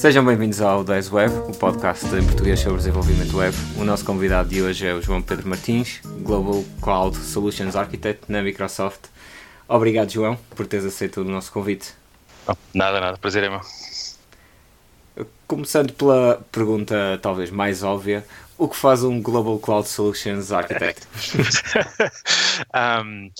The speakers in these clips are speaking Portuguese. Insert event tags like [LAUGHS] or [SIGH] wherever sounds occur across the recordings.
Sejam bem-vindos ao 10 Web, o podcast em português sobre desenvolvimento web. O nosso convidado de hoje é o João Pedro Martins, Global Cloud Solutions Architect na Microsoft. Obrigado, João, por teres aceito o nosso convite. Oh, nada, nada, prazer é meu. Começando pela pergunta talvez mais óbvia, o que faz um Global Cloud Solutions Architect? [LAUGHS] um,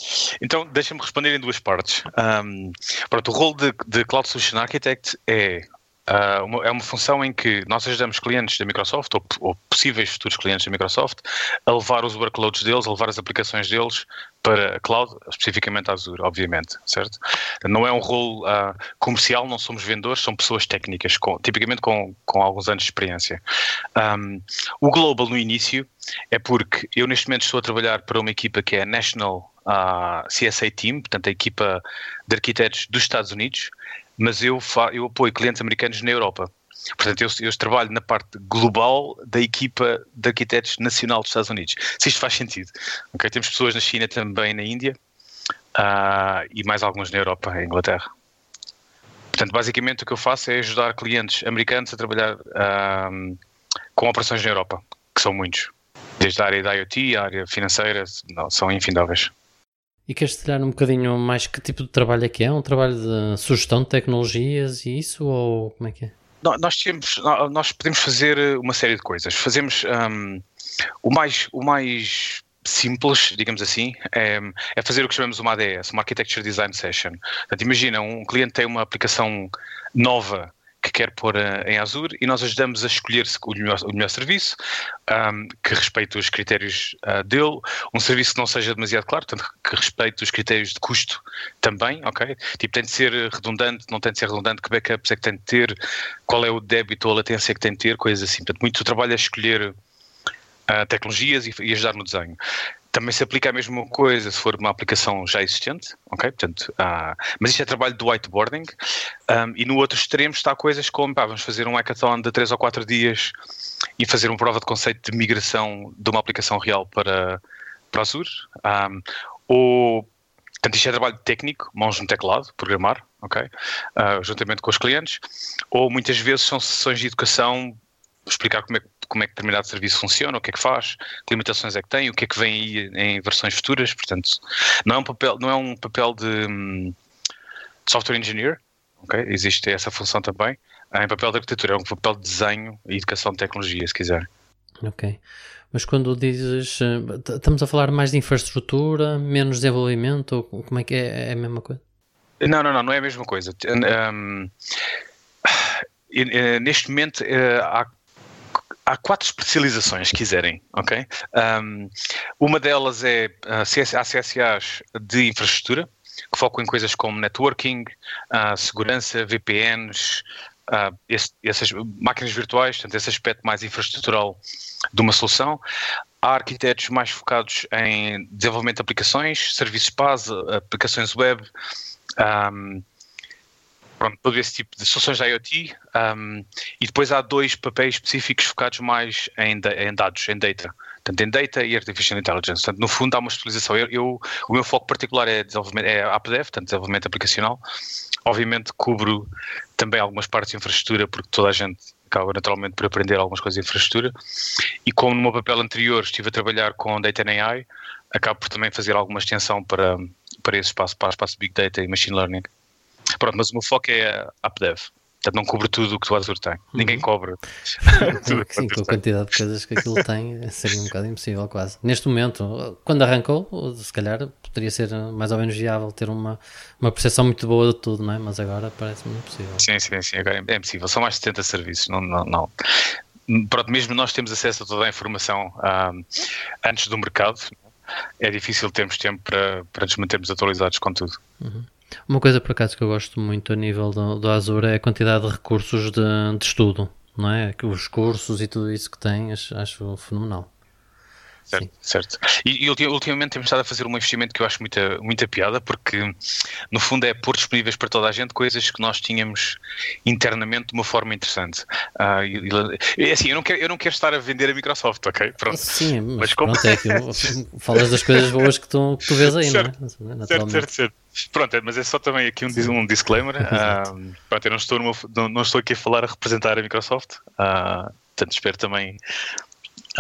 então, deixa-me responder em duas partes. Um, pronto, o rol de, de Cloud Solution Architect é Uh, uma, é uma função em que nós ajudamos clientes da Microsoft, ou, ou, possíveis futuros clientes da Microsoft, a levar os workloads deles, a levar as aplicações deles para a cloud, especificamente a Azure, obviamente, certo? Não é um rol uh, comercial, não somos vendedores, são pessoas técnicas, com, tipicamente com, com alguns anos de experiência. Um, o Global, no início, é porque eu neste momento estou a trabalhar para uma equipa que é a National uh, CSA Team, portanto a equipa de arquitetos dos Estados Unidos, mas eu, eu apoio clientes americanos na Europa. Portanto, eu, eu, trabalho na parte global da equipa de arquitetos nacional dos Estados Unidos. Se isto faz sentido. Okay? Temos pessoas na China também, na Índia, uh, e mais alguns na Europa, em Inglaterra. Portanto, basicamente o que eu faço é ajudar clientes americanos a trabalhar uh, com operações na Europa, que são muitos. Desde a área da IoT, a área financeira, não, são infindáveis. E queres detalhar um bocadinho mais que tipo de trabalho é que é? Um trabalho de sugestão de tecnologias e isso? Ou como é que é? Nós, temos, nós podemos fazer uma série de coisas. Fazemos um, o, mais, o mais simples, digamos assim, é, é, fazer o que chamamos uma ADS, uma Architecture Design Session. Portanto, imagina, um cliente tem uma aplicação nova que quer pôr eh, em Azure e nós ajudamos a escolher o melhor, o melhor serviço um, que respeite os critérios uh, dele, um serviço que não seja demasiado claro, portanto que respeite os critérios de custo também, ok? Tipo, tem de ser redundante, não tem de ser redundante, que backups é que tem de ter, qual é o débito ou a latência que tem de ter, coisas assim. Portanto, muito trabalho é escolher uh, tecnologias e, e ajudar no desenho. Também se aplica a mesma coisa se for uma aplicação já existente, ok? Portanto, ah, mas isto é trabalho do whiteboarding um, e no outro extremo está coisas como, pá, vamos fazer um hackathon de 3 ou 4 dias e fazer uma prova de conceito de migração de uma aplicação real para, para Azure. Um, ou, portanto, isto é trabalho técnico, mãos no teclado, programar, ok? Uh, juntamente com os clientes. Ou muitas vezes são sessões de educação explicar como é, como é que determinado serviço funciona, o que é que faz, que limitações é que tem, o que é que vem aí em versões futuras. Portanto, não é um papel, não é um papel de, de software engineer, okay? existe essa função também. Em papel de arquitetura, é um papel de desenho e educação de tecnologia, se quiser. Ok. Mas quando dizes, eh, estamos a falar mais de infraestrutura, menos desenvolvimento, ou como é que é? É a mesma coisa? Não, não, não, não é a mesma coisa. Um, [SIGHS] neste momento eh, há há quatro especializações, se quiserem, ok? Um, uma delas é a CSAs de infraestrutura, que focam em coisas como networking, uh, segurança, VPNs, uh, esse, essas máquinas virtuais, portanto, esse aspecto mais infraestrutural de uma solução. Há arquitetos mais focados em desenvolvimento de aplicações, serviços base, aplicações web, um, pronto, todo esse tipo de soluções de IoT um, e depois há dois papéis específicos focados mais em, em, dados, em data. Portanto, em data e artificial intelligence. Portanto, no fundo há uma especialização. Eu, eu, o meu foco particular é desenvolvimento, é portanto, desenvolvimento aplicacional. Obviamente cubro também algumas partes de infraestrutura, porque toda a gente acaba naturalmente por aprender algumas coisas de infraestrutura. E como no meu papel anterior estive a trabalhar com Data and AI, acabo por também fazer alguma extensão para, para esse espaço, para o espaço Big Data e Machine Learning. Pronto, mas o meu foco é AppDev. Portanto, não cobre tudo o que o Azure tem. Uhum. Ninguém cobra. Sim, [LAUGHS] com a quantidade de coisas que aquilo tem, seria um bocado impossível, quase. Neste momento, quando arrancou, se calhar poderia ser mais ou menos viável ter uma, uma percepção muito boa de tudo, não é? Mas agora parece-me impossível. Sim, sim, sim. Agora é impossível. São mais de 70 serviços. Não, não, não. Pronto, mesmo nós temos acesso a toda a informação um, antes do mercado. É difícil termos tempo para, para nos mantermos atualizados com tudo. Uhum. Uma coisa por acaso que eu gosto muito a nível do, do Azure é a quantidade de recursos de, de estudo, não é? Os cursos e tudo isso que tem, acho, acho fenomenal. Certo, certo. E, e, ultimamente temos estado a fazer um investimento que eu acho muita, muita piada, porque no fundo é pôr disponíveis para toda a gente coisas que nós tínhamos internamente de uma forma interessante. Uh, e, e, assim, eu não, quero, eu não quero estar a vender a Microsoft, ok? Pronto. Sim, mas, mas como... pronto, é aquilo, [LAUGHS] falas das coisas boas que tu, que tu vês aí, certo, não é? Certo, certo, certo. Pronto, é, mas é só também aqui um, um disclaimer. Uh, pronto, eu não estou, numa, não, não, estou aqui a falar a representar a Microsoft. Uh, portanto, espero também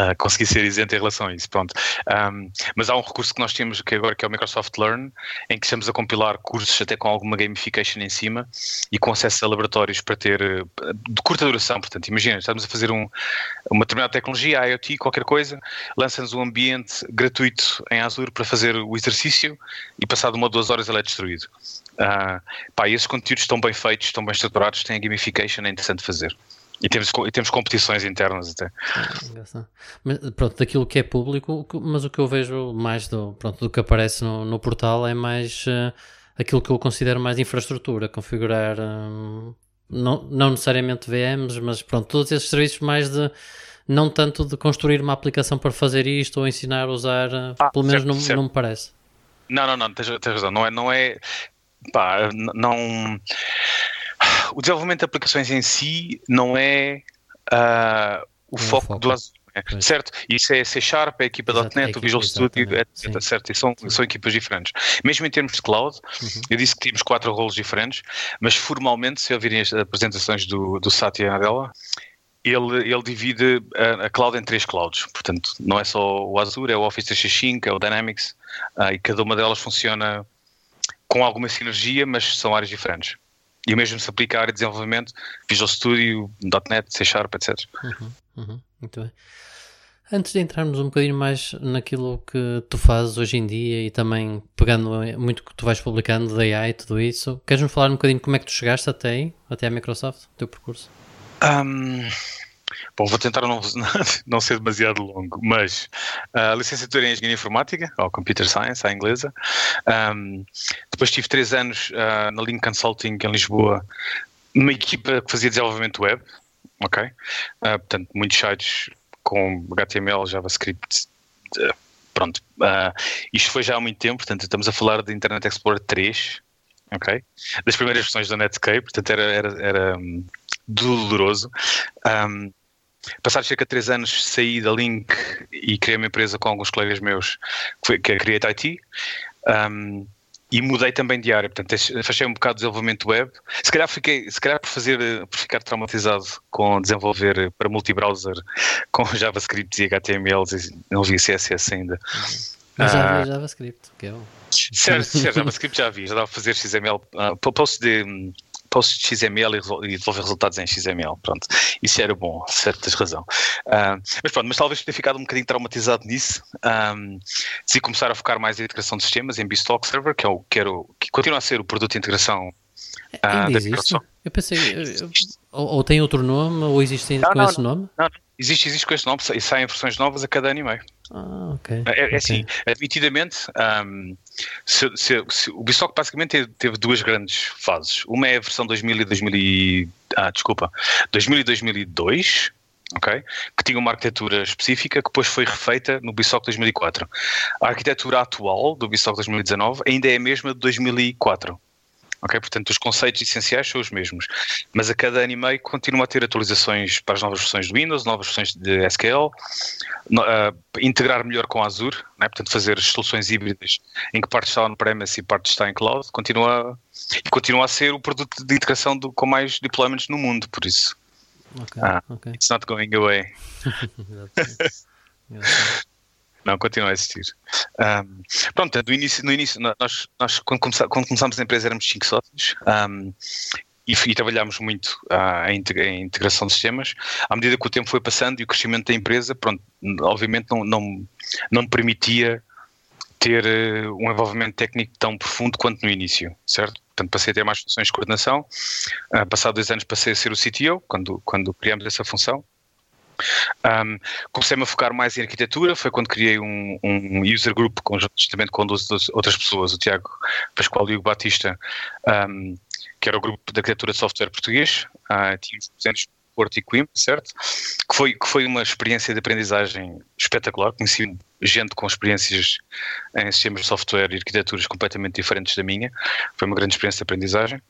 uh, conseguir ser isento em relação a isso. Pronto. Um, mas há um recurso que nós temos que agora que é o Microsoft Learn, em que estamos a compilar cursos até com alguma gamification em cima e com acesso a laboratórios para ter ah, de curta duração. Portanto, imagina, estamos a fazer um, uma determinada tecnologia, IoT, qualquer coisa, lança-nos um ambiente gratuito em Azure para fazer o exercício e passado uma ou duas horas ele é destruído. Uh, pá, esses conteúdos estão bem feitos, estão bem estruturados, têm a gamification, é interessante fazer. E temos, e temos competições internas até. Mas, pronto, daquilo que é público, mas o que eu vejo mais do, pronto, do que aparece no, no portal é mais uh, aquilo que eu considero mais infraestrutura, configurar um, não, não necessariamente VMs, mas pronto, todos esses serviços mais de não tanto de construir uma aplicação para fazer isto ou ensinar a usar, uh, ah, pelo menos certo, não, certo. não me parece. Não, não, não, tens, tens razão, não é, não é pá, não o desenvolvimento de aplicações em si não é uh, o foco, foco, do Azure. É, certo, isso é C Sharp, é a equipa Exato, .NET, o Visual Studio, etc, certo, e são, são equipas diferentes. Mesmo em termos de cloud, uhum. eu disse que tínhamos quatro rolos diferentes, mas formalmente, se ouvirem as apresentações do, do Satya Nadella, ele, ele divide a, a, cloud em três clouds, portanto, não é só o Azure, é o Office 365, é o Dynamics, uh, e cada uma delas funciona com alguma sinergia, mas são áreas diferentes. E o mesmo se aplica à área de desenvolvimento, Visual Studio, .NET, C Sharp, etc. Uhum, uhum, muito bem. Antes de entrarmos um bocadinho mais naquilo que tu fazes hoje em dia e também pegando muito que tu vais publicando da AI e tudo isso, queres-nos falar um bocadinho como é que tu chegaste até aí, até a Microsoft, o teu percurso? Um, Bom, vou tentar não, [LAUGHS] não ser demasiado longo, mas a uh, licenciatura em Engenharia Informática, ou Computer Science, à inglesa. Um, depois tive três anos uh, na Link Consulting em Lisboa, numa equipa que fazia desenvolvimento web, ok? Uh, portanto, muitos sites com HTML, JavaScript, pronto. isto foi já há muito tempo, portanto, estamos a falar de Internet Explorer 3, ok? Das primeiras versões da Netscape, portanto, era, era, era um, doloroso. Um, Passados cerca de três anos saí da Link e criei uma empresa com alguns colegas meus que é a Create IT um, e mudei também de área, portanto fechei um bocado de desenvolvimento web. Se calhar, fiquei, se calhar por, fazer, por ficar traumatizado com desenvolver para multibrowser [LAUGHS] com JavaScript e HTML, não vi CSS ainda. Mas já vi uh, JavaScript, que é bom. Certo, certo, JavaScript já vi, já dava a fazer XML, uh, de post XML e devolver resultados em XML. Pronto, isso era bom, certo, tens razão. Uh, mas pronto, mas talvez tenha ficado um bocadinho traumatizado nisso. Um, decidi começar a focar mais em integração de sistemas, em Beanstalk Server, que, é o, que, era o, que continua a ser o produto de integração uh, da Microsoft. Eu pensei, ou, ou, tem outro nome, ou existe ainda com não, esse nome? Não, não, existe, existe com esse nome, e saem versões novas a cada ano e meio. Ah, ok. É, é okay. assim, admitidamente, um, se, se, se, o Bisoc basicamente teve, teve, duas grandes fases. Uma é a versão 2000 e 2000 ah, desculpa, 2000 e 2002, ok? Que tinha uma arquitetura específica que depois foi refeita no Bisoc 2004. A arquitetura atual do Bisoc 2019 ainda é a mesma de 2004. Ok, portanto os conceitos essenciais são os mesmos, mas a cada ano e meio continua a ter atualizações para as novas versões do Windows, novas versões de SQL, no, uh, integrar melhor com Azure, né? portanto fazer soluções híbridas em que parte está on-premise e parte está em cloud, continua, e continua a ser o produto de integração do, com mais deployments no mundo, por isso. Okay, ah, okay. It's not going away. [LAUGHS] Não, continua a existir. Um, pronto, no início, no início nós, nós quando, começá, quando começámos a empresa éramos cinco sócios um, e, e, trabalhámos muito uh, em, em, integração de sistemas. À medida que o tempo foi passando e o crescimento da empresa, pronto, obviamente não, não, não permitia ter uh, um envolvimento técnico tão profundo quanto no início, certo? Portanto, passei a ter mais funções de coordenação. Uh, passado dois anos passei a ser o CTO, quando, quando essa função. Um, Comecei-me a focar mais em arquitetura, foi quando criei um, um user group conjuntamente com duas outras pessoas, o Tiago Pascoal e o Batista, um, que era o grupo de arquitetura de software português, uh, tínhamos presentes Porto e Coimbra, certo? Que foi, que foi uma experiência de aprendizagem espetacular. Conheci gente com experiências em sistemas de software e arquiteturas completamente diferentes da minha. Foi uma grande experiência de aprendizagem.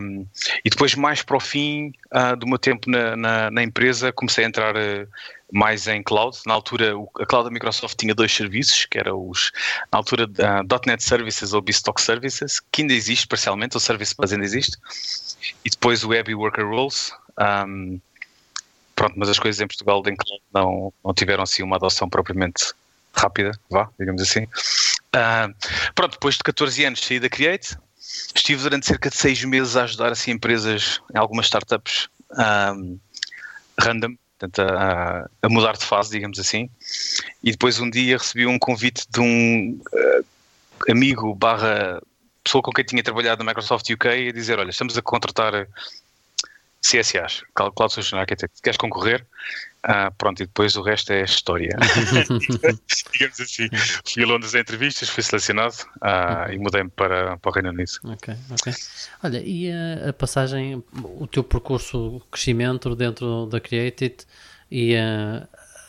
Um, e depois, mais para o fim uh, do meu tempo na, na, na empresa, comecei a entrar uh, mais em cloud. Na altura, a cloud da Microsoft tinha dois serviços, que eram os, na altura, uh, .NET Services ou Beanstalk Services, que ainda existe parcialmente, o Service Bus ainda existe, e depois o Web Worker Roles. Um, pronto, mas as coisas em Portugal em cloud não, não tiveram assim uma adoção propriamente rápida, vá, digamos assim. Pronto, depois de 14 anos saí da Create, estive durante cerca de 6 meses a ajudar assim empresas em algumas startups um, random, portanto, a, a, mudar de fase, digamos assim. E depois um dia recebi um convite de um uh, amigo barra pessoa com quem tinha trabalhado na Microsoft UK a dizer, olha, estamos a contratar CSAs, Cloud Solution Architect, queres concorrer? Ah, pronto, e depois o resto é história. [LAUGHS] Digamos assim. Fui a Londres a entrevistas, fui selecionado ah, e mudei-me para, para o Reino Unido. Ok, ok. Olha, e a, a passagem, o teu percurso, de crescimento dentro da Created e a,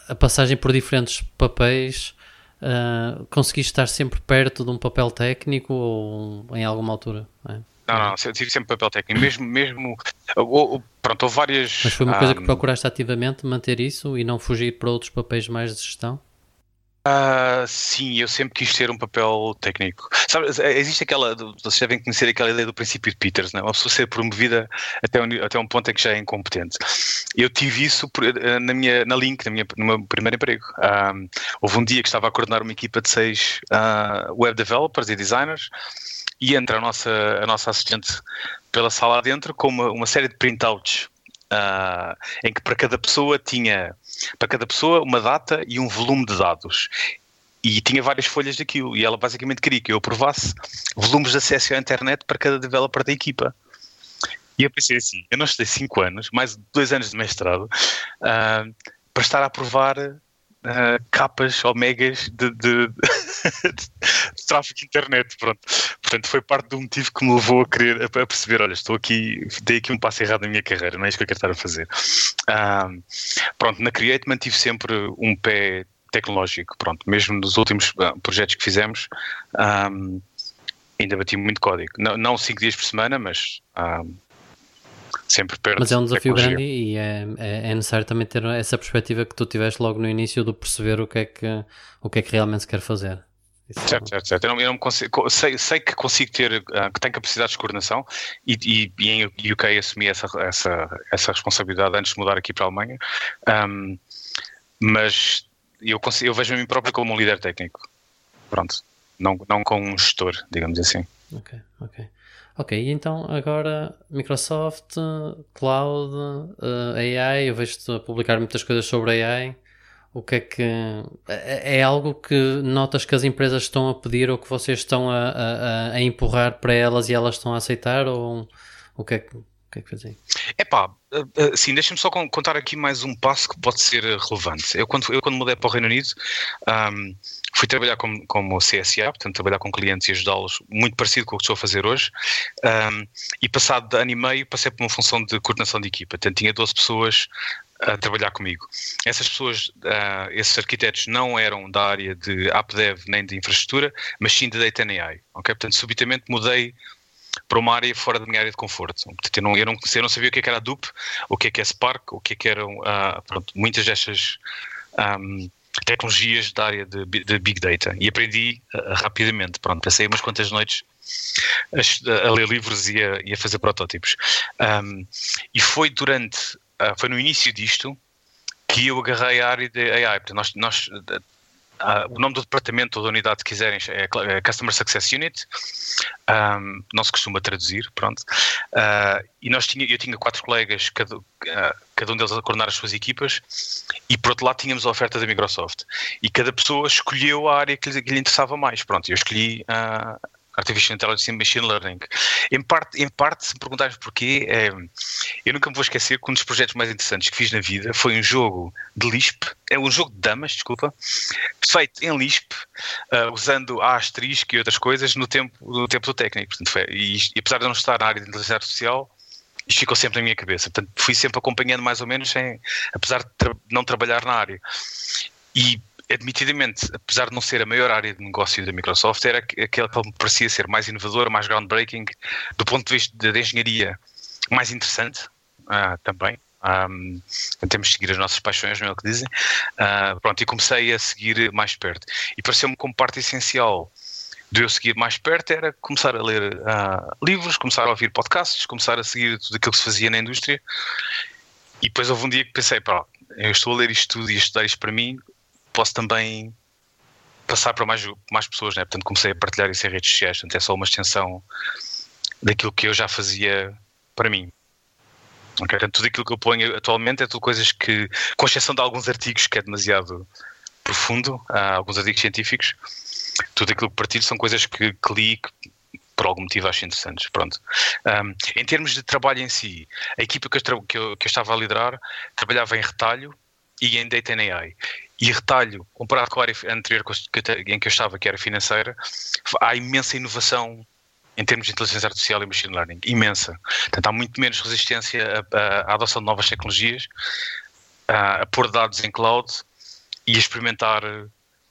a passagem por diferentes papéis, uh, conseguiste estar sempre perto de um papel técnico ou em alguma altura? É? Não, não, eu tive sempre papel técnico, mesmo, mesmo ou, ou, pronto, houve várias. Mas foi uma coisa um, que procuraste ativamente manter isso e não fugir para outros papéis mais de gestão? Uh, sim, eu sempre quis ter um papel técnico. Sabe, existe aquela, vocês devem conhecer aquela ideia do princípio de Peters, não é? uma pessoa ser promovida até um, até um ponto em que já é incompetente. Eu tive isso eh, na minha, na Link, na minha, no meu primeiro emprego. Um, houve um dia que estava a coordenar uma equipa de seis uh, web developers e designers e entra a nossa, a nossa assistente pela sala adentro com uma, uma série de printouts uh, em que para cada pessoa tinha para cada pessoa uma data e um volume de dados. E tinha várias folhas daquilo. E ela basicamente queria que eu aprovasse volumes de acesso à internet para cada developer da equipa. E eu pensei assim, eu não estudei 5 anos, mais 2 anos de mestrado uh, para estar a aprovar uh, capas ou megas de, de, [LAUGHS] de, tráfego de internet. Pronto. Portanto, foi parte do motivo que me levou a querer a, perceber: olha, estou aqui, dei aqui um passo errado na minha carreira, não é isso que eu quero estar a fazer. Pronto, na Create mantive sempre um pé tecnológico, pronto, mesmo nos últimos uh, projetos que fizemos. Um, ainda bati muito código. Não, não cinco dias por semana, mas um, sempre perto. Mas é um desafio grande e é, é, é, necessário também ter essa perspectiva que tu tiveste logo no início de perceber o que é que, o que, é que realmente se quer fazer. Isso certo, certo, certo. Eu não, eu não consigo, sei, sei, que consigo ter, uh, que tenho capacidades de coordenação e, e, e, em UK assumi essa, essa, essa responsabilidade antes de mudar aqui para a Alemanha, um, mas eu, consigo, eu vejo a mim próprio como um líder técnico. Pronto, não, não como um gestor, digamos assim. Ok, ok. Ok, então agora Microsoft, Cloud, uh, AI, eu vejo-te a publicar muitas coisas sobre AI. O que é que é, é algo que notas que as empresas estão a pedir ou que vocês estão a, a, a empurrar para elas e elas estão a aceitar ou o que é que, que, é que fazem? É pá, sim, deixa-me só contar aqui mais um passo que pode ser relevante. Eu quando, eu, quando mudei para o Reino Unido, um, fui trabalhar como, como CSA, portanto, trabalhar com clientes e ajudá-los, muito parecido com o que estou a fazer hoje. Um, e passado ano e meio, passei por uma função de coordenação de equipa. Portanto, tinha 12 pessoas a trabalhar comigo. Essas pessoas, uh, esses arquitetos, não eram da área de AppDev nem de infraestrutura, mas sim de Data AI. Okay? Portanto, subitamente mudei para uma área fora da minha área de conforto. Eu, não, eu, não, eu não sabia o que, é que era a Dupe, o que é que é Spark, o que é que eram uh, pronto, muitas destas. Um, tecnologias da área de, de Big Data e aprendi uh, rapidamente. Pronto, passei umas quantas noites a, a ler livros e a, e a fazer protótipos. Um, e foi durante, uh, foi no início disto que eu agarrei a área de AI. Portanto, nós, nós Uh, o nome do departamento ou da unidade, se quiserem, é, é Customer Success Unit. Um, não se costuma traduzir, pronto. Uh, e nós tinha, eu tinha quatro colegas, cada, uh, cada um deles a coordenar as suas equipas, e por outro lado tínhamos a oferta da Microsoft. E cada pessoa escolheu a área que lhe, que lhe interessava mais. Pronto, eu escolhi Artificial Intelligence e Machine Learning. Em parte, em parte se me perguntares porquê, é, eu nunca me vou esquecer que um dos projetos mais interessantes que fiz na vida foi um jogo de Lisp, é um jogo de damas, desculpa, feito em Lisp, uh, usando a asterisco e outras coisas no tempo, no tempo do técnico. Portanto, foi, e, e, apesar de não estar na área de inteligência artificial, isto ficou sempre na minha cabeça. Portanto, fui sempre acompanhando mais ou menos, sem, apesar de tra não trabalhar na área. e admitidamente, apesar de não ser a maior área de negócio da Microsoft, era aquela que me parecia ser mais inovadora, mais groundbreaking, do ponto de vista da engenharia, mais interessante uh, também. Um, temos de seguir as nossas paixões, não é o que dizem. Uh, pronto, e comecei a seguir mais perto. E pareceu-me como parte essencial de eu seguir mais perto era começar a ler uh, livros, começar a ouvir podcasts, começar a seguir tudo aquilo que se fazia na indústria. E depois houve um dia que pensei, pá, eu estou a ler isto tudo e a estudar isto para mim, posso também passar para mais, mais pessoas, né? Portanto, comecei a partilhar isso em redes sociais. Portanto, é só uma extensão daquilo que eu já fazia para mim. Okay? Portanto, tudo aquilo que eu ponho atualmente é tudo coisas que, com exceção de alguns artigos que é demasiado profundo, há alguns artigos científicos, tudo aquilo que partilho são coisas que, que li que por algum motivo acho interessantes. Pronto. Um, em termos de trabalho em si, a equipa que eu, que eu, que eu estava a liderar trabalhava em retalho e em Data and AI. E retalho, comparado com a área anterior em que eu estava, que era financeira, há imensa inovação em termos de inteligência artificial e machine learning, imensa. Portanto, há muito menos resistência à, adoção de novas tecnologias, a, a pôr dados em cloud e a experimentar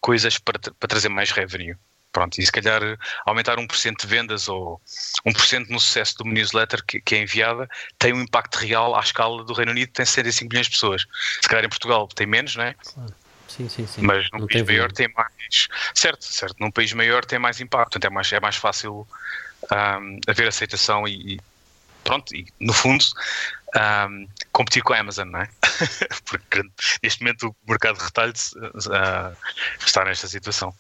coisas para, para trazer mais revenue. Pronto, e se calhar aumentar 1% de vendas ou 1% no sucesso de uma newsletter que, que, é enviada tem um impacto real à escala do Reino Unido, tem 65 milhões de pessoas. Se calhar em Portugal tem menos, não é? Sim, sim, sim. Mas num não país maior tem mais. Certo, certo. Num país maior tem mais impacto, portanto é mais, é mais fácil um, haver aceitação e, e pronto, e no fundo um, competir com a Amazon, não é? [LAUGHS] Porque neste momento o mercado de retalho uh, está nesta situação.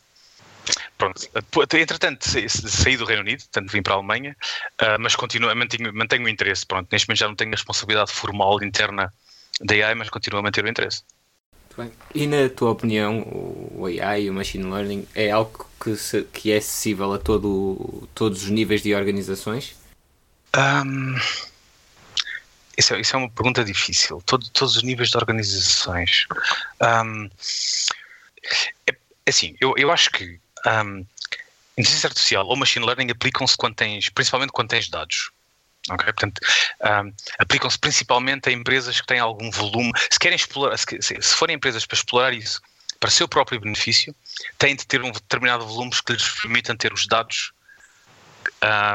Pronto, entretanto saí do Reino Unido, portanto vim para a Alemanha, uh, mas continuo, mantenho, mantenho o interesse. Pronto, neste momento já não tenho a responsabilidade formal interna da AI, mas continuo a manter o interesse. E na tua opinião, o AI e o Machine Learning é algo que, se, que é acessível a todo, todos os níveis de organizações? Um, isso, é, isso, é, uma pergunta difícil. Todo, todos os níveis de organizações. Um, é, assim, eu, eu acho que um, inteligência artificial ou machine learning aplicam-se quando tens, principalmente quando tens dados. Okay? Portanto, um, aplicam-se principalmente a empresas que têm algum volume. Se querem explorar, se, se forem empresas para explorar isso para seu próprio benefício, têm de ter um determinado volume que lhes permitam ter os dados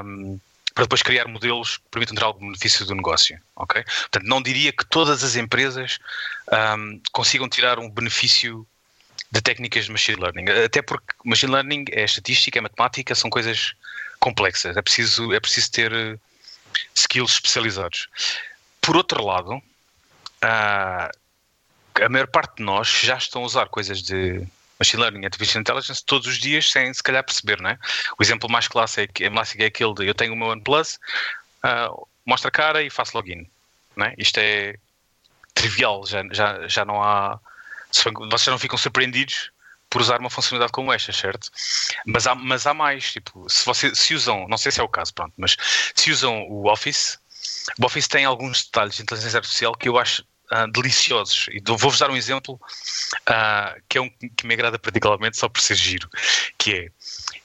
um, para depois criar modelos que permitam ter algum benefício do negócio. Okay? Portanto, não diria que todas as empresas um, consigam tirar um benefício de técnicas de machine learning. Até porque machine learning é estatística, é matemática, são coisas complexas. É preciso, é preciso ter skills especializados. Por outro lado, uh, a maior parte de nós já estão a usar coisas de machine learning artificial intelligence todos os dias sem se calhar perceber, não é? O exemplo mais clássico é, é aquele de eu tenho o meu OnePlus, uh, mostra a cara e faço login, não é? Isto é trivial, já, já, já não há vocês não ficam surpreendidos por usar uma funcionalidade como esta, certo? Mas há, mas há mais, tipo, se se usam, não sei se é o caso, pronto, mas se usam o Office, o Office tem alguns detalhes de inteligência artificial que eu acho uh, deliciosos. E vou-vos dar um exemplo uh, que é um que me agrada particularmente só por ser giro, que é,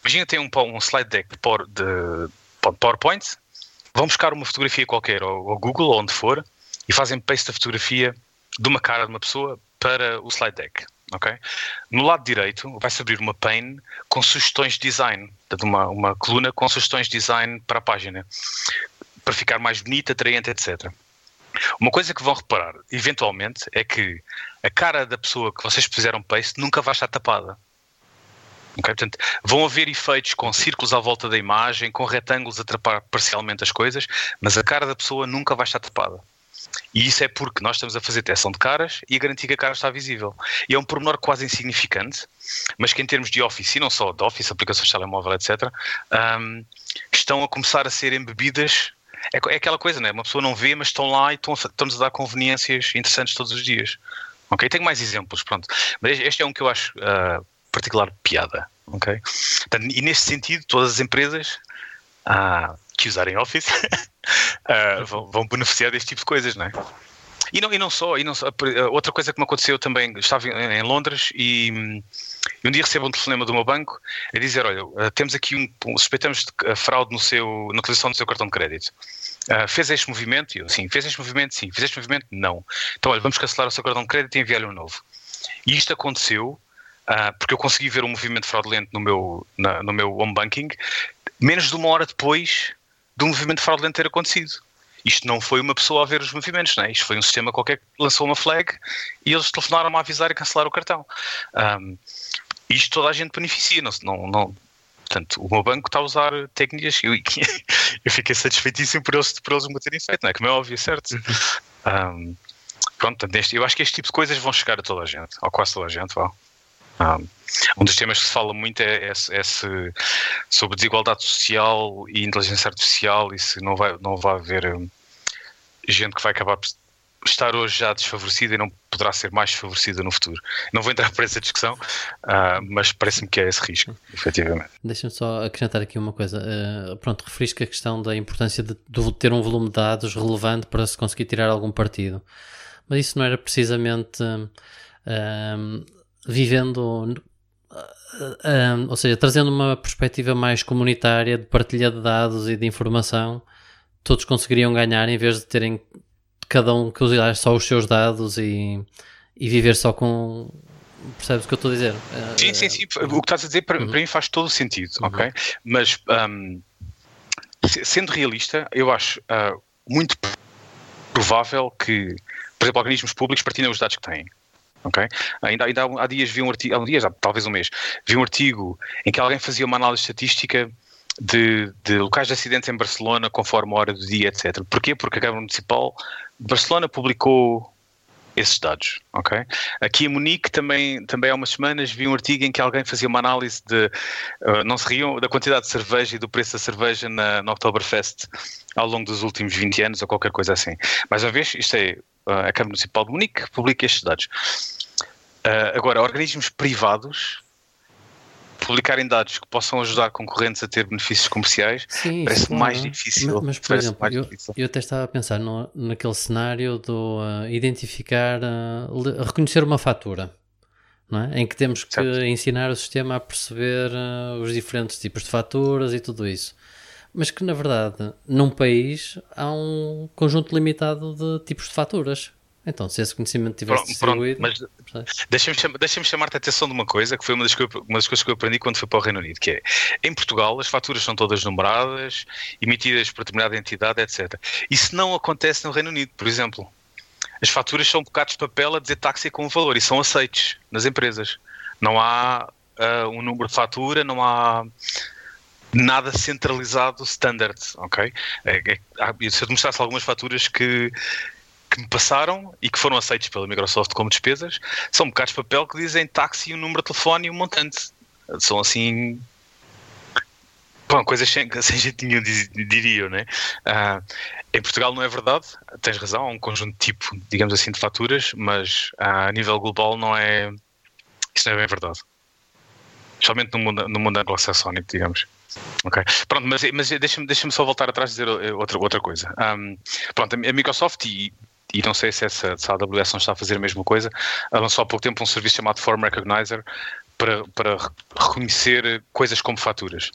imagina tem um, um slide deck de, power, de, de PowerPoint, vão buscar uma fotografia qualquer, ou, ou Google, ou onde for, e fazem paste da fotografia de uma cara de uma pessoa para o slide deck. Okay? No lado direito vai-se abrir uma pane com sugestões de design, portanto uma, uma coluna com sugestões de design para a página, para ficar mais bonita, atraente, etc. Uma coisa que vão reparar, eventualmente, é que a cara da pessoa que vocês fizeram paste nunca vai estar tapada. Okay? Portanto, vão haver efeitos com círculos à volta da imagem, com retângulos a atrapalhar parcialmente as coisas, mas a cara da pessoa nunca vai estar tapada. E isso é porque nós estamos a fazer detecção de caras e a garantir que a cara está visível. E é um pormenor quase insignificante, mas que em termos de Office, e não só de Office, aplicações de telemóvel, etc., um, estão a começar a ser embebidas. É, é, aquela coisa, né? Uma pessoa não vê, mas estão lá e estão, estamos a dar conveniências interessantes todos os dias. Ok? Tenho mais exemplos, pronto. Mas este é um que eu acho uh, particular piada. Ok? e neste sentido, todas as empresas uh, que usarem Office uh, [LAUGHS] vão, vão, beneficiar deste tipo de coisas, não é? E não, e não só, e não só, outra coisa que me aconteceu também, estava em, Londres e, e, um dia recebo um telefonema do meu banco a dizer, olha, uh, temos aqui um, suspeitamos de fraude no seu, na utilização do seu cartão de crédito. Uh, fez este movimento? Eu, sim. Fez este movimento? Sim. Fez este movimento? Não. Então, olha, vamos cancelar o seu cartão de crédito e enviar-lhe um novo. E isto aconteceu uh, porque eu consegui ver um movimento fraudulento no meu, na, no meu home banking menos de uma hora depois do movimento fraudulento ter acontecido. Isto não foi uma pessoa a ver os movimentos, não é? isto foi um sistema qualquer que lançou uma flag e eles telefonaram a avisar e cancelar o cartão. Um, isto toda a gente beneficia, não, não, não, portanto, o meu banco está a usar técnicas e eu, [LAUGHS] eu, fiquei satisfeitíssimo por eles, por eles me terem feito, não é? Como é óbvio, certo? Um, pronto, eu acho que este tipo de coisas vão chegar a toda a gente, ou quase toda a gente, vá. Um dos temas que se fala muito é, é, é se, sobre desigualdade social e inteligência artificial e se não vai, não vai haver hum, gente que vai acabar por estar hoje já desfavorecida e não poderá ser mais desfavorecida no futuro. Não vou entrar por essa discussão, uh, mas parece-me que é esse risco, efetivamente. Deixa-me só acrescentar aqui uma coisa. Uh, pronto, referiste a questão da importância de, de, ter um volume de dados relevante para se conseguir tirar algum partido. Mas isso não era precisamente uh, vivendo um, ou seja, trazendo uma perspectiva mais comunitária de partilha de dados e de informação, todos conseguiriam ganhar em vez de terem cada um que usar só os seus dados e, e viver só com. Percebes o que eu estou a dizer? Sim, sim, sim. O que estás a dizer para, uhum. para mim faz todo o sentido, uhum. ok? Mas um, sendo realista, eu acho uh, muito provável que, por exemplo, organismos públicos partilhem os dados que têm. Ainda, ainda há, dias vi um artigo, há um talvez um mês, vi um artigo em que alguém fazia uma análise estatística de, de, locais de acidentes em Barcelona conforme a hora do dia, etc. Porquê? Porque a Câmara Municipal de Barcelona publicou esses dados, ok? Aqui em Munique também, também há umas semanas vi um artigo em que alguém fazia uma análise de, uh, não se riam, da quantidade de cerveja e do preço da cerveja na, na Oktoberfest ao longo dos últimos 20 anos ou qualquer coisa assim. Mais uma vez, isto é a Câmara Municipal de Munique publica estes dados. Uh, agora, organismos privados publicarem dados que possam ajudar concorrentes a ter benefícios comerciais Sim, parece claro. mais difícil. Mas, mas por exemplo, eu, eu, até estava a pensar no, naquele cenário do uh, identificar, uh, reconhecer uma fatura. É? Em que temos que certo. ensinar o sistema a perceber os diferentes tipos de faturas e tudo isso mas que na verdade num país há um conjunto limitado de tipos de faturas. Então, se esse conhecimento tivesse distribuído. Pronto, mas deixa-me chamar, deixa chamar-te a atenção de uma coisa que foi uma das, eu, uma das, coisas que eu aprendi quando fui para o Reino Unido, que é em Portugal as faturas são todas numeradas, emitidas por determinada entidade, etc. Isso não acontece no Reino Unido, por exemplo. As faturas são bocados de papel a dizer táxi com um valor e são aceitos nas empresas. Não há uh, um número de fatura, não há nada centralizado standard, ok? É, é, se eu te mostrasse algumas faturas que, que me passaram e que foram aceitos pela Microsoft como despesas, são bocados de papel que dizem táxi, o um número de telefone e um montante. São assim. Bom, coisas sem, [LAUGHS] sem jeitinho, diriam, né? Uh, em Portugal não é verdade, tens razão, há um conjunto de tipo, digamos assim, de faturas, mas uh, a nível global não é. Isso não é bem verdade. Especialmente no mundo, no mundo anglo-saxónico, digamos. Ok, pronto, mas, mas deixa-me deixa só voltar atrás e dizer eh, outra, outra coisa. Um, pronto, a Microsoft, e, e não sei se, essa, se a AWS não está a fazer a mesma coisa, lançou há pouco tempo um serviço chamado Form Recognizer para, para reconhecer coisas como faturas.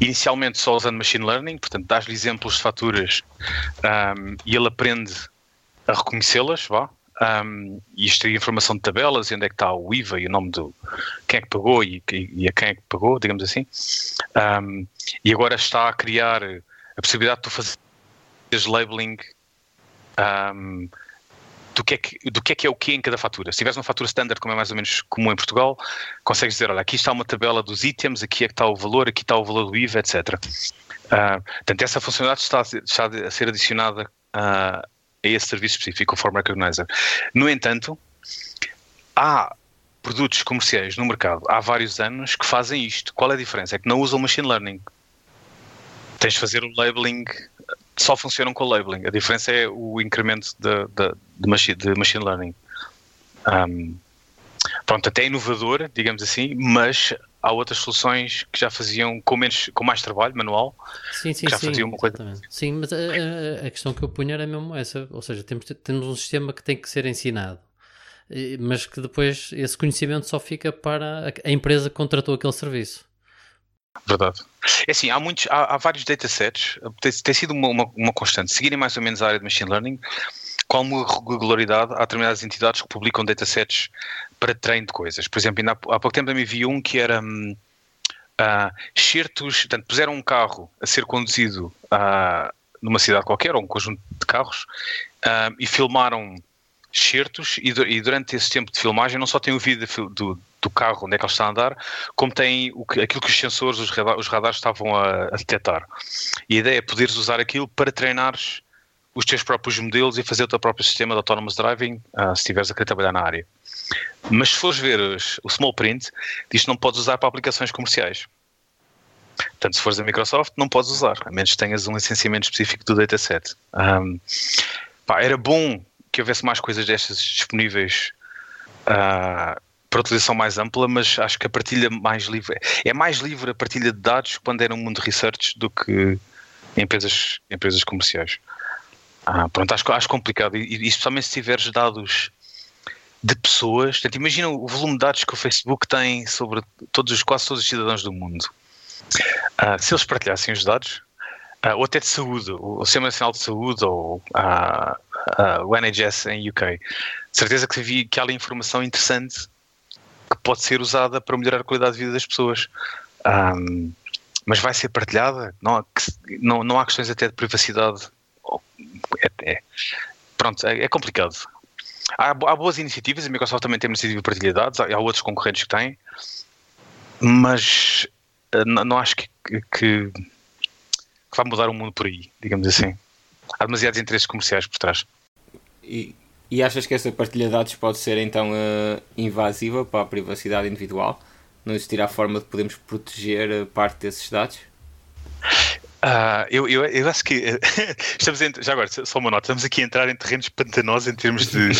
Inicialmente só usando machine learning, portanto, dás-lhe exemplos de faturas um, e ele aprende a reconhecê-las, vá, um, isto é informação de tabelas, e onde é que está o IVA e o nome do quem é que pagou e, e a quem é que pagou, digamos assim. Um, e agora está a criar a possibilidade de tu fazeres labeling um, do, que é que, do que é que é o que em cada fatura. Se tiveres uma fatura standard, como é mais ou menos comum em Portugal, consegues dizer: olha, aqui está uma tabela dos itens, aqui é que está o valor, aqui está o valor do IVA, etc. Uh, portanto, essa funcionalidade está, está a ser adicionada uh, a esse serviço específico, o Form Recognizer. No entanto, há produtos comerciais no mercado há vários anos que fazem isto. Qual é a diferença? É que não usam machine learning. Tens de fazer o labeling, só funcionam com o labeling. A diferença é o incremento de, de, de, machine, de machine learning. Um, pronto, até inovador, digamos assim, mas há outras soluções que já faziam com, menos, com mais trabalho manual. Sim, sim, já sim. Faziam uma coisa. Sim, mas a, a, a, questão que eu punho era mesmo essa, ou seja, temos, temos um sistema que tem que ser ensinado, mas que depois esse conhecimento só fica para a, empresa que contratou aquele serviço. Verdade. É assim, há, muitos, há, há vários datasets, tem, tem sido uma, uma, uma, constante. Seguirem mais ou menos a área de Machine Learning, com alguma regularidade há determinadas entidades que publicam datasets para treino de coisas. Por exemplo, ainda há, pouco tempo também vi um que era uh, certos, portanto, puseram um carro a ser conduzido uh, numa cidade qualquer, ou um conjunto de carros, uh, e filmaram certos e, e, durante esse tempo de filmagem não só tem o vídeo do, do carro onde é que ele está a andar, como tem o que, aquilo que os sensores, os, radar, os radares estavam a, a, detectar. E a ideia é poderes usar aquilo para treinares os teus próprios modelos e fazer o teu próprio sistema de autonomous driving, uh, se estiveres a querer trabalhar na área. Mas se fores ver os, o small print, diz que não podes usar para aplicações comerciais. Portanto, se fores a Microsoft, não podes usar, a menos que tenhas um licenciamento específico do dataset. Um, pá, era bom que houvesse mais coisas destas disponíveis uh, para utilização mais ampla, mas acho que a partilha mais livre é mais livre a partilha de dados quando é no mundo de research do que em empresas, empresas comerciais. Ah, pronto, acho, acho complicado, e, e especialmente se tiveres dados de pessoas. Portanto, imagina o volume de dados que o Facebook tem sobre todos, quase todos os cidadãos do mundo. Uh, se eles partilhassem os dados, uh, ou até de saúde, o Sistema Nacional de Saúde ou uh, o NHS em UK, certeza que, havia, que há ali informação interessante que pode ser usada para melhorar a qualidade de vida das pessoas. Um, mas vai ser partilhada? Não não, não há questões até de privacidade? É, é, pronto, é, é complicado. Há, há, boas iniciativas, a Microsoft também tem uma iniciativa de partilha de dados, há, há outros concorrentes que têm, mas uh, não, não, acho que, que, que, mudar o mundo por aí, digamos assim. Há demasiados interesses comerciais por trás. E, e achas que essa partilha de dados pode ser então uh, invasiva para a privacidade individual? Não existirá forma de podermos proteger eh, parte desses dados? Uh, eu, eu, eu, acho que [LAUGHS] estamos em, já agora, só uma nota, estamos aqui a entrar em terrenos pantanosos em termos de, [LAUGHS]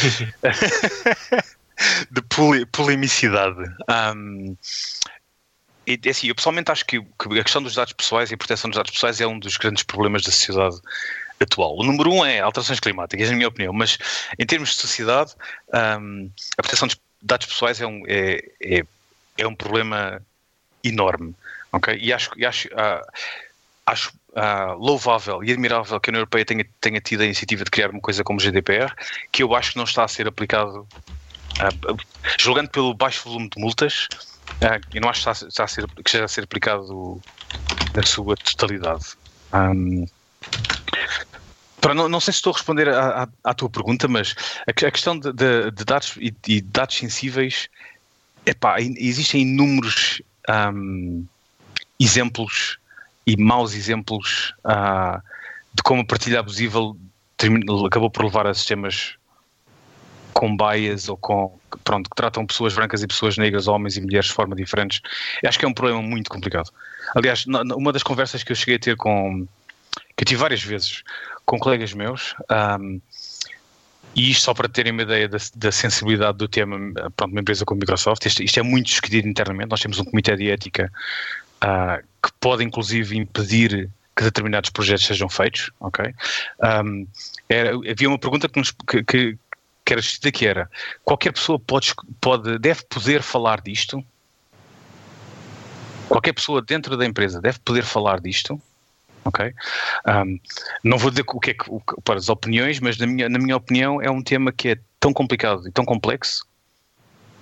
de poli, polemicidade. Um, e, é assim, eu pessoalmente acho que, que, a questão dos dados pessoais e a proteção dos dados pessoais é um dos grandes problemas da sociedade atual. O número um é alterações climáticas, na minha opinião, mas em termos de sociedade, um, a proteção dos dados pessoais é um, é, é, é um problema enorme. Okay? E acho, e acho uh, acho uh, louvável e admirável que a União Europeia tenha, tenha tido a iniciativa de criar uma coisa como o GDPR, que eu acho que não está a ser aplicado, uh, julgando pelo baixo volume de multas, uh, eu não acho que está, a ser, que esteja a ser aplicado na sua totalidade. Um, para, não, não sei se estou a responder à, à, tua pergunta, mas a, a questão de, de, de, dados e, e dados sensíveis, epá, existem inúmeros um, exemplos e maus exemplos uh, de como a partilha abusiva acabou por levar a sistemas com bias ou com pronto, que tratam pessoas brancas e pessoas negras, homens e mulheres de forma diferentes. Eu acho que é um problema muito complicado. Aliás, uma das conversas que eu cheguei a ter com que eu tive várias vezes com colegas meus, um, e isto só para terem uma ideia da, da sensibilidade do tema, pronto, uma empresa como a Microsoft, isto, isto, é muito discutido internamente, nós temos um comitê de ética uh, que pode inclusive impedir que determinados projetos sejam feitos, ok? Um, era, havia uma pergunta que, nos, que, que, que era que era qualquer pessoa pode, pode, deve poder falar disto? Qualquer pessoa dentro da empresa deve poder falar disto? ok? Um, não vou dizer o que é que, para as opiniões, mas na minha, na minha opinião é um tema que é tão complicado e tão complexo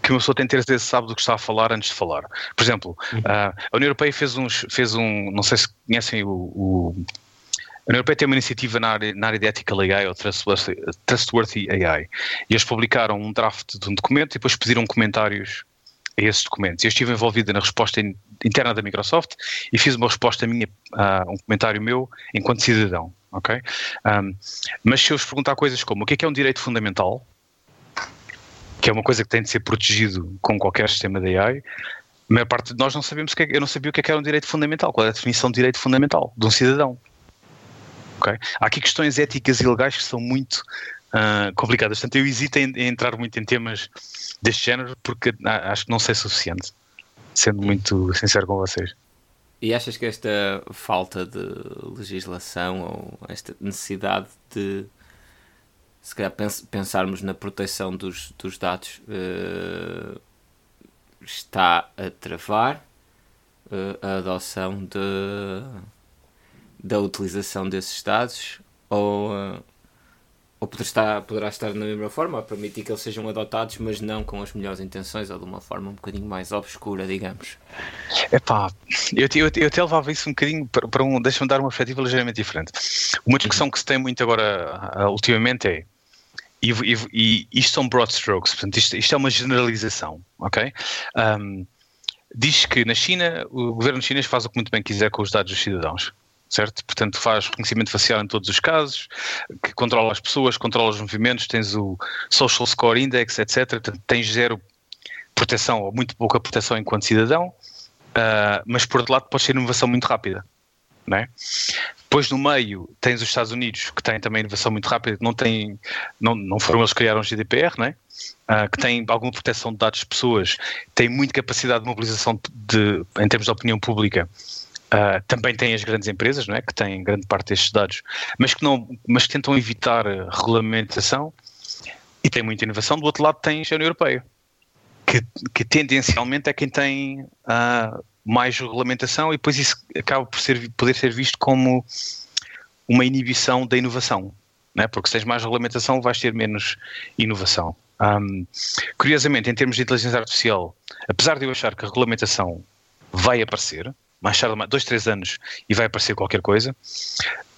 que uma pessoa tem que ter certeza sabe do que está a falar antes de falar. Por exemplo, uhum. uh, a União Europeia fez, uns, fez um, não sei se conhecem o, o a União Europeia tem uma iniciativa na área, na área de Ethical AI ou Trustworthy, Trustworthy AI e eles publicaram um draft de um documento e depois pediram comentários a esses documentos. Eu estive envolvido na resposta interna da Microsoft e fiz uma resposta minha, uh, um comentário meu enquanto cidadão, ok? Um, mas se eu vos perguntar coisas como o que é, que é um direito fundamental, que é uma coisa que tem de ser protegido com qualquer sistema de AI, a maior parte de nós não sabemos o que é, eu não sabia o que é, que era um direito fundamental, qual é a definição de direito fundamental de um cidadão. Okay? Há aqui questões éticas e legais que são muito uh, complicadas. Portanto, eu hesito em, em, entrar muito em temas deste género porque acho que não sei suficiente, sendo muito sincero com vocês. E achas que esta falta de legislação ou esta necessidade de se calhar pens pensarmos na proteção dos, dos dados uh, está a travar uh, a adoção de, da utilização desses dados ou, uh, ou poderá estar, poderá estar na mesma forma, a permitir que eles sejam adotados, mas não com as melhores intenções ou de uma forma um bocadinho mais obscura, digamos. Epá, eu, eu, eu até levava isso um bocadinho para, para um. Deixa-me dar uma perspectiva ligeiramente diferente. Uma discussão que se tem muito agora, uh, ultimamente, é. E, e, e, isto são broad strokes, portanto, isto, isto é uma generalização, ok? Um, diz que na China, o governo chinês faz o que muito bem quiser com os dados dos cidadãos certo? Portanto, faz reconhecimento facial em todos os casos, que controla as pessoas, controla os movimentos, tens o Social Score Index, etc. Portanto, tens zero proteção ou muito pouca proteção enquanto cidadão, uh, mas por outro lado pode ser inovação muito rápida, não é? Depois no meio tens os Estados Unidos que têm também inovação muito rápida, não tem, não, não foram eles que criaram o GDPR, não é? Uh, que têm alguma proteção de dados de pessoas, têm muita capacidade de mobilização de, em termos de opinião pública Uh, também tem as grandes empresas, não é? que têm grande parte destes dados, mas que, não, mas que tentam evitar regulamentação e tem muita inovação. Do outro lado, tens a União Europeia, que, que tendencialmente é quem tem uh, mais regulamentação e depois isso acaba por ser, poder ser visto como uma inibição da inovação, é? porque se tens mais regulamentação vais ter menos inovação. Um, curiosamente, em termos de inteligência artificial, apesar de eu achar que a regulamentação vai aparecer, mais tarde, dois, três anos, e vai aparecer qualquer coisa.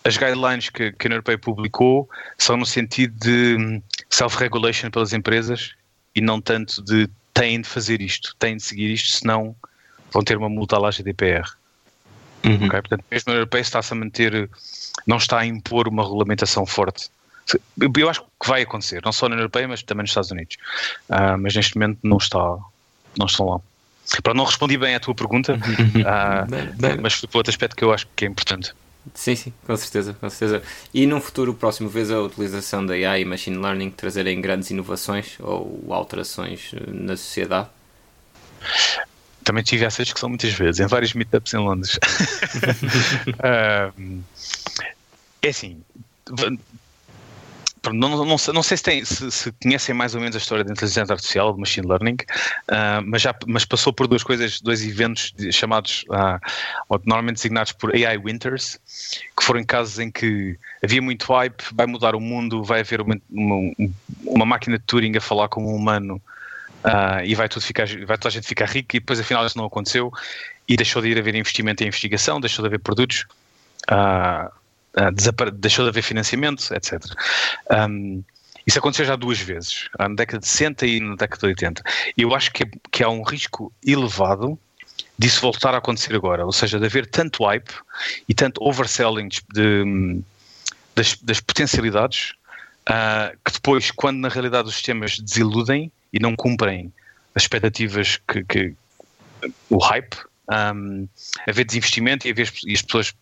As guidelines que, que a União Europeia publicou são no sentido de hum, self-regulation pelas empresas e não tanto de têm de fazer isto, têm de seguir isto, senão vão ter uma multa à GDPR. Uhum. Okay? Portanto, mesmo a União Europeia está-se a manter, não está a impor uma regulamentação forte. Eu acho que vai acontecer, não só na União Europeia, mas também nos Estados Unidos. Uh, mas neste momento não está, não estão lá. Pronto, não respondi bem à tua pergunta, uh, bem, bem. mas foi para outro aspecto que eu acho que é importante. Sim, sim, com certeza, com certeza. E num futuro próximo, vês a utilização da AI e Machine Learning trazerem grandes inovações ou alterações eh, na sociedade? Também tive essa discussão muitas vezes, em vários meetups em Londres. [LAUGHS] uh, é assim, não, não, não, sei, não sei se, tem, se, se, conhecem mais ou menos a história da inteligência artificial, de machine learning, uh, mas, já, mas passou por duas coisas, dois eventos chamados, uh, normalmente designados por AI Winters, que foram casos em que havia muito hype, vai mudar o mundo, vai haver uma, uma, uma máquina de Turing a falar como um humano uh, e vai, tudo ficar, vai toda a gente ficar rica e depois afinal isso não aconteceu e deixou de ir haver investimento em investigação, deixou de haver produtos. Uh, uh, deixou de haver financiamento, etc. Um, isso aconteceu já duas vezes, na década de 60 e na década de 80. E eu acho que, é, que há um risco elevado disso voltar a acontecer agora, ou seja, de haver tanto hype e tanto overselling de, de, das, das, potencialidades que depois, quando na realidade os sistemas desiludem e não cumprem as expectativas que, que o hype, um, haver desinvestimento e, haver, e as pessoas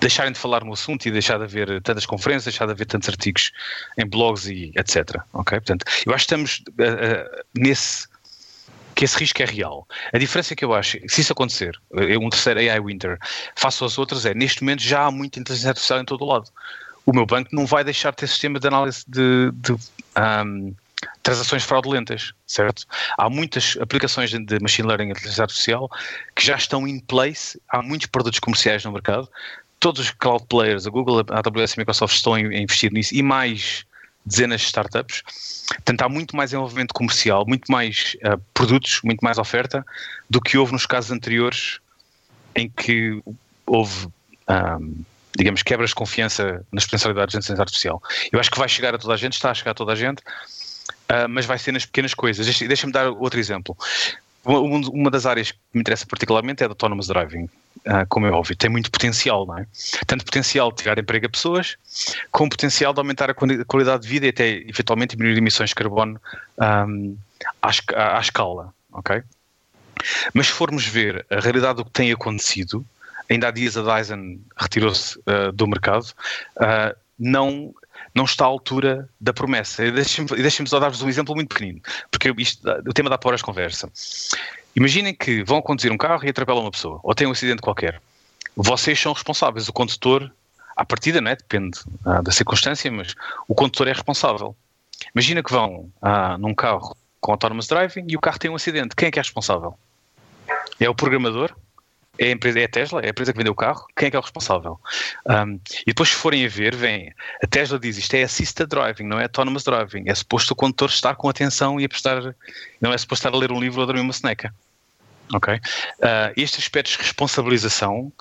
deixarem de falar no assunto e deixar de haver tantas conferências, deixar de haver tantos artigos em blogs e etc. Ok? Portanto, eu acho que estamos uh, uh, nesse que esse risco é real. A diferença que eu acho, se isso acontecer, um terceiro AI Winter, face aos outros, é neste momento já há muita inteligência artificial em todo o lado. O meu banco não vai deixar de ter sistema de análise de, de um, transações fraudulentas, certo? Há muitas aplicações de machine learning e inteligência artificial que já estão in place, há muitos produtos comerciais no mercado, todos os cloud players, a Google, a AWS e a Microsoft estão a investir nisso e mais dezenas de startups. Portanto, há muito mais envolvimento comercial, muito mais uh, produtos, muito mais oferta do que houve nos casos anteriores em que houve, um, digamos, quebras de confiança nas potencialidades da inteligência artificial. Eu acho que vai chegar a toda a gente, está a chegar a toda a gente, uh, mas vai ser nas pequenas coisas. Deixa-me dar outro exemplo. Uma das áreas que me interessa particularmente é a autonomous driving, uh, como é óbvio, tem muito potencial, não é? Tanto potencial de tirar emprego a pessoas, como potencial de aumentar a qualidade de vida e até eventualmente diminuir emissões de carbono um, à, à, escala, ok? Mas se formos ver a realidade do que tem acontecido, ainda há dias a Dyson retirou-se uh, do mercado, uh, não não está à altura da promessa. Deixem-me deixem só dar-vos um exemplo muito pequenino, porque isto, o tema dá para horas conversa. Imaginem que vão conduzir um carro e atropelam uma pessoa, ou têm um acidente qualquer. Vocês são responsáveis, o condutor, à partida, não é? depende ah, da circunstância, mas o condutor é responsável. Imagina que vão ah, num carro com autonomous driving e o carro tem um acidente. Quem é que é responsável? É o programador É a, empresa, é a Tesla, é a empresa que vendeu o carro, quem é que é o responsável? Um, e depois, se forem a ver, vem, a Tesla diz isto é assisted driving, não é autonomous driving. É suposto o condutor estar com atenção e a prestar, não é suposto estar a ler um livro ou a dormir uma seneca. Ok? Uh, estes aspectos de responsabilização,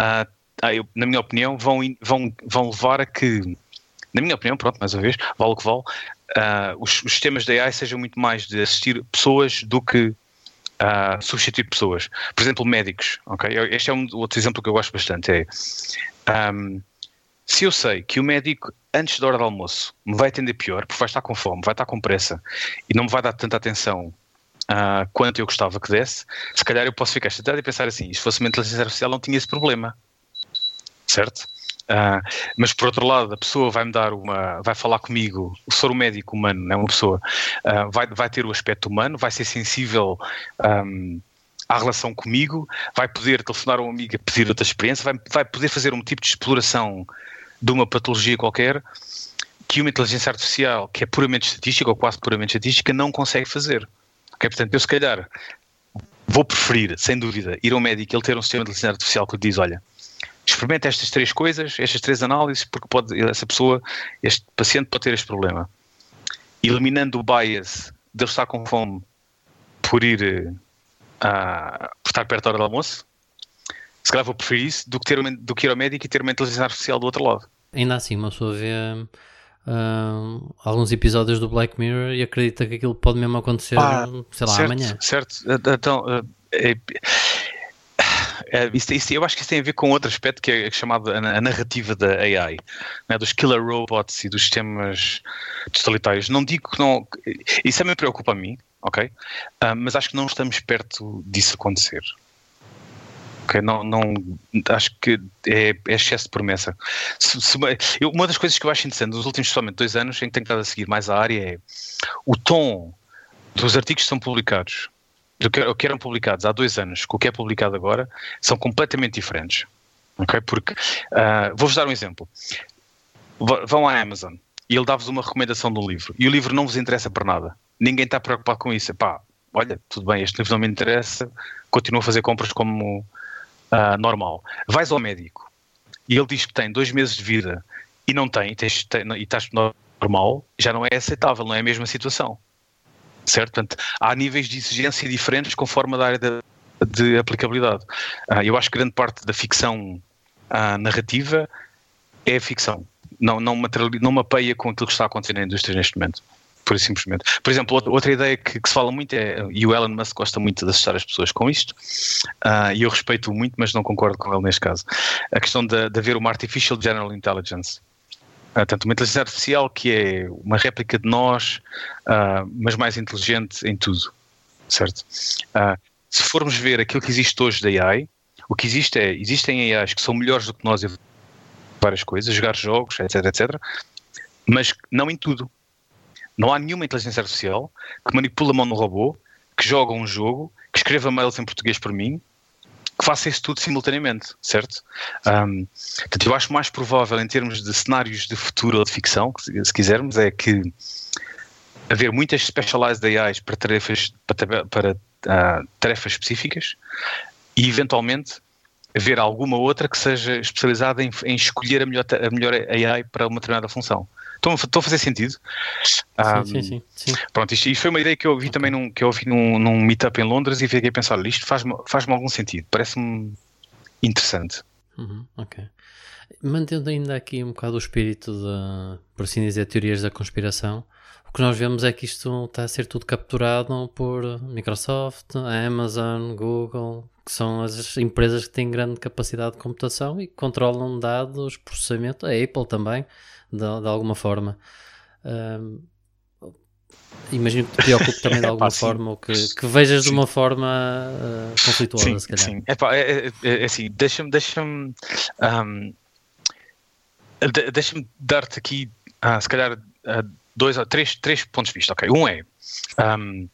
uh, eu, na minha opinião, vão, vão, vão levar a que, na minha opinião, pronto, mais uma vez, vale o que vale, uh, os, os sistemas de AI sejam muito mais de assistir pessoas do que uh, substituir pessoas. Por exemplo, médicos. Okay? Este é um outro exemplo que eu gosto bastante. É, um, se eu sei que o médico, antes da hora do almoço, me vai atender pior, porque vai estar com fome, vai estar com pressa e não me vai dar tanta atenção uh, quanto eu gostava que desse, se calhar eu posso ficar chateado e pensar assim: se fosse uma inteligência artificial, não tinha esse problema. Certo? Uh, mas por outro lado, a pessoa vai me dar uma, vai falar comigo, o soro médico humano, não é uma pessoa, uh, vai, vai ter o aspecto humano, vai ser sensível um, à relação comigo, vai poder telefonar a um amigo a pedir outra experiência, vai, vai poder fazer um tipo de exploração de uma patologia qualquer que uma inteligência artificial, que é puramente estatística ou quase puramente estatística, não consegue fazer. Okay? Portanto, eu se calhar vou preferir, sem dúvida, ir ao médico e ele ter um sistema de inteligência artificial que lhe diz: olha experimenta estas três coisas, estas três análises, porque pode, essa pessoa, este paciente pode ter este problema. Eliminando o bias de ele estar com fome por ir uh, por estar perto da hora do almoço, se calhar vou preferir isso do que, ter, do que ir ao médico e ter uma inteligência artificial do outro lado. Ainda assim, uma pessoa vê uh, alguns episódios do Black Mirror e acredita que aquilo pode mesmo acontecer, ah, sei lá, certo, amanhã. Certo, então. Uh, é, isso, isso, eu acho que isso tem a ver com outro aspecto que é chamado a, a narrativa da AI, né, dos killer robots e dos sistemas totalitários. Não digo que não. Isso também preocupa a mim, ok? Uh, mas acho que não estamos perto disso acontecer. Okay, não, não, acho que é, é excesso de promessa. Se, se, eu, uma das coisas que eu acho interessante nos últimos somente dois anos em que tenho estado a seguir mais a área é o tom dos artigos que são publicados do que, o que eram publicados há dois anos com o que é publicado agora são completamente diferentes. Okay? Porque, uh, vou-vos dar um exemplo. Vão à Amazon e ele dá-vos uma recomendação um livro e o livro não vos interessa para nada. Ninguém está preocupado com isso. Pá, olha, tudo bem, este livro não me interessa, continuo a fazer compras como uh, normal. Vais ao médico e ele diz que tem dois meses de vida e não tem, e, tens, tem, e estás normal, já não é aceitável, não é a mesma situação certo? Portanto, há níveis de exigência diferentes conforme a área de, de aplicabilidade. Uh, eu acho que grande parte da ficção uh, narrativa é ficção, não, não, não mapeia com aquilo que está acontecendo na indústria neste momento. Por simplesmente. Por exemplo, outra ideia que, que, se fala muito é, e o Elon Musk gosta muito de assustar as pessoas com isto, uh, e eu respeito muito, mas não concordo com ele neste caso. A questão de, de haver uma Artificial General Intelligence. Uh, tanto uma inteligência artificial que é uma réplica de nós, uh, mas mais inteligente em tudo, certo? Uh, se formos ver aquilo que existe hoje da AI, o que existe é, existem AIs que são melhores do que nós em várias coisas, jogar jogos, etc, etc, mas não em tudo. Não há nenhuma inteligência artificial que manipula a mão no robô, que joga um jogo, que escreva mails em português por mim, que faça isso tudo simultaneamente, certo? Um, portanto, eu acho mais provável em termos de cenários de futuro ou de ficção, se quisermos, é que haver muitas specialized AIs para tarefas, para, para uh, tarefas específicas e eventualmente haver alguma outra que seja especializada em, em escolher a melhor, a melhor AI para uma determinada função. Estão, a fazer sentido? Um, sim, sim, sim, Pronto, isto, isto, foi uma ideia que eu ouvi também num, que eu ouvi num, num meetup em Londres e fiquei a pensar, isto faz-me faz algum sentido, parece-me interessante. Uhum, ok. Mantendo ainda aqui um bocado o espírito de, por assim dizer, teorias da conspiração, o que nós vemos é que isto está a ser tudo capturado por Microsoft, Amazon, Google, que são as empresas que têm grande capacidade de computação e controlam dados, processamento, a Apple também, de, de alguma forma. Um, imagino que te preocupe também de [LAUGHS] alguma forma ou que, que vejas sim. de uma forma uh, conflituosa, sim, se calhar. Sim, Epá, é, é, é assim, deixa-me deixa-me um, deixa-me dar-te aqui, uh, se calhar, uh, dois ou três, três pontos de vista. Ok, um é um,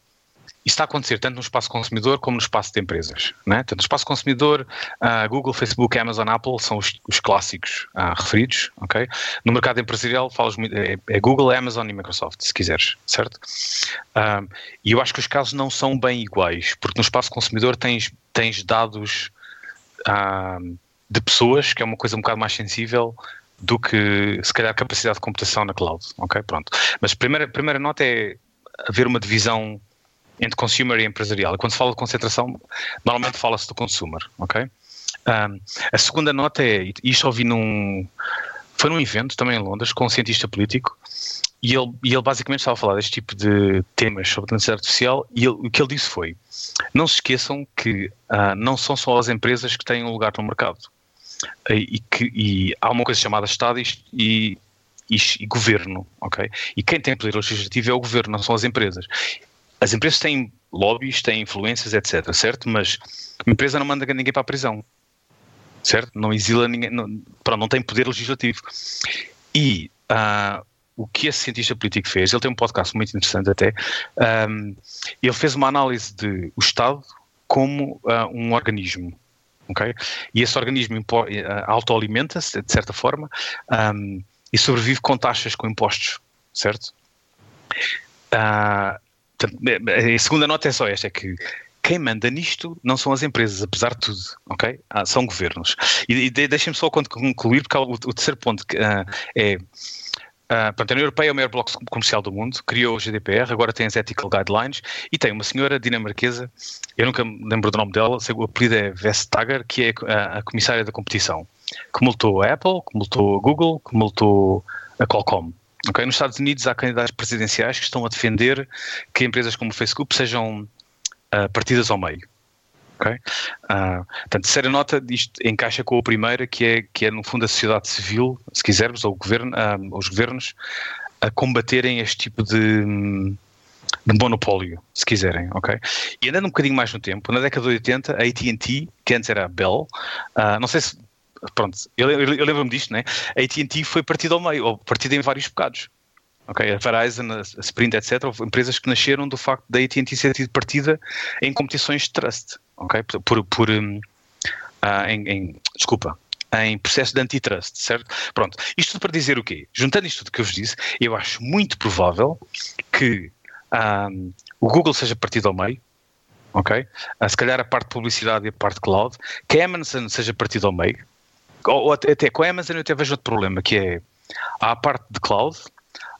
está a acontecer tanto no espaço consumidor como no espaço de empresas. Né? No espaço consumidor, uh, Google, Facebook, Amazon, Apple são os, os clássicos uh, referidos. Okay? No mercado empresarial, falas muito, é, é, Google, Amazon e Microsoft, se quiseres, certo? Uh, e eu acho que os casos não são bem iguais, porque no espaço consumidor tens, tens dados de pessoas, que é uma coisa um bocado mais sensível do que se calhar capacidade de computação na cloud. Ok, pronto. Mas primeira, primeira nota é haver uma divisão entre consumer e empresarial. E quando se fala de concentração, normalmente fala-se do consumer. Ok. Um, a segunda nota é, isto ouvi num, foi num evento também em Londres com um cientista político e ele, e ele basicamente estava a falar deste tipo de temas sobre inteligência artificial e ele, o que ele disse foi, não se esqueçam que uh, não são só as empresas que têm um lugar no mercado e, que, e há uma coisa chamada Estado e, e, e, governo, ok? E quem tem poder legislativo é o governo, não são as empresas. As empresas têm lobbies, têm influências, etc, certo? Mas a empresa não manda ninguém para a prisão, certo? Não exila ninguém, não, pronto, não tem poder legislativo. E uh, o que esse cientista político fez, ele tem um podcast muito interessante até, um, ele fez uma análise de o Estado como uh, um organismo, ok? E esse organismo uh, autoalimenta-se, de certa forma, um, e sobrevive com taxas, com impostos, certo? Uh, a segunda nota é só esta, é que quem manda nisto não são as empresas, apesar de tudo, ok? Ah, são governos. E, e deixem-me só concluir, porque o, o terceiro ponto uh, é Uh, portanto, a União Europeia é o maior bloco comercial do mundo, criou o GDPR, agora tem as Ethical Guidelines e tem uma senhora dinamarquesa, eu nunca me lembro do nome dela, o apelido é Vestager, que é a, a comissária da competição, que multou a Apple, que multou a Google, que multou a Qualcomm. Okay? Nos Estados Unidos há candidatos presidenciais que estão a defender que empresas como o Facebook sejam uh, partidas ao meio. Okay? Uh, portanto, terceira nota, isto encaixa com a primeira, que é, que é no fundo a sociedade civil, se quisermos, ou governo, uh, os governos, a combaterem este tipo de, de monopólio, se quiserem? E andando um bocadinho mais no tempo, na década de 80, a AT&T, que antes era a Bell, uh, não sei se, pronto, eu, eu, eu lembro-me disto, né? A AT&T foi partida ao meio, ou partida em vários bocados. Ok, a Verizon, a Sprint, etc., empresas que nasceram do facto da AT&T ser tido partida em competições de trust ok? Por, por um, uh, em, em, desculpa, em processo de antitrust, certo? Pronto, isto para dizer o quê? Juntando isto tudo que eu vos disse, eu acho muito provável que um, o Google seja partido ao meio, ok? Uh, se calhar a parte de publicidade e a parte de cloud, que a Amazon seja partido ao meio, ou, até, com a Amazon eu até vejo outro problema, que é há a parte de cloud,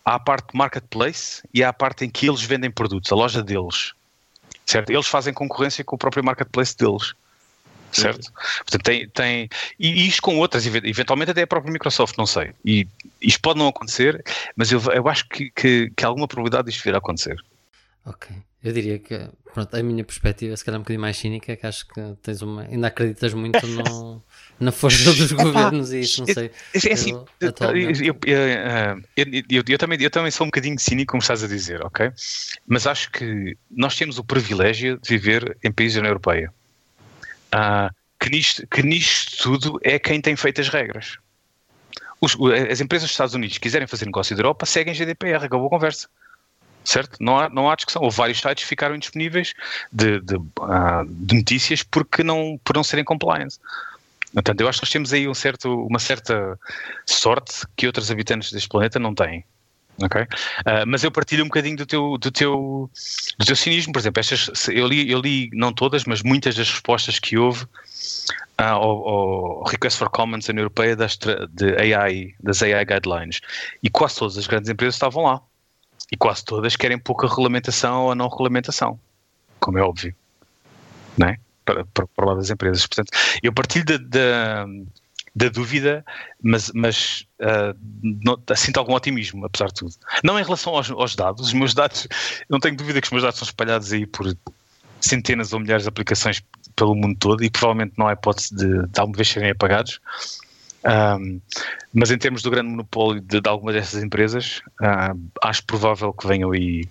há a parte de marketplace e há a parte em que eles vendem produtos, a loja deles certo? Eles fazem concorrência com o próprio marketplace deles, certo? Sim. Portanto, tem, tem, e isto com outras, eventualmente até a própria Microsoft, não sei. E isto pode não acontecer, mas eu, eu acho que, que, que alguma probabilidade disto vir a acontecer. Ok. Eu diria que, pronto, a minha perspectiva, se calhar um bocadinho mais cínica, é que acho que tens uma. Ainda acreditas muito no, [LAUGHS] na força dos governos e isso, não sei. É assim, eu, eu, eu, também, eu também sou um bocadinho cínico, como estás a dizer, ok? Mas acho que nós temos o privilégio de viver em países da União Europeia. Uh, que, nisto, que nisto tudo é quem tem feito as regras. Os, as empresas dos Estados Unidos que quiserem fazer negócio da Europa seguem GDPR, acabou a conversa certo? Não há, não há discussão. Houve vários sites que ficaram indisponíveis de, de, uh, de, notícias porque não, por não serem compliance. Portanto, eu acho que nós temos aí um certo, uma certa sorte que outros habitantes deste planeta não têm. Ok? Uh, mas eu partilho um bocadinho do teu, do teu, do teu cinismo. Por exemplo, estas, eu, li, eu li, não todas, mas muitas das respostas que houve uh, ao, ao, Request for Comments na Europeia das, de AI, das AI Guidelines. E quase todas as grandes empresas estavam lá. E quase todas querem pouca regulamentação ou não regulamentação, como é óbvio, não é? Para, para, para o lado das empresas. Portanto, eu partilho da, da, da dúvida, mas, mas uh, não, sinto algum otimismo, apesar de tudo. Não em relação aos, aos, dados, os meus dados, não tenho dúvida que os meus dados são espalhados aí por centenas ou milhares de aplicações pelo mundo todo e provavelmente não há hipótese de, de alguma vez serem apagados. Um, mas em termos do grande monopólio de, de algumas dessas empresas, uh, acho provável que venham aí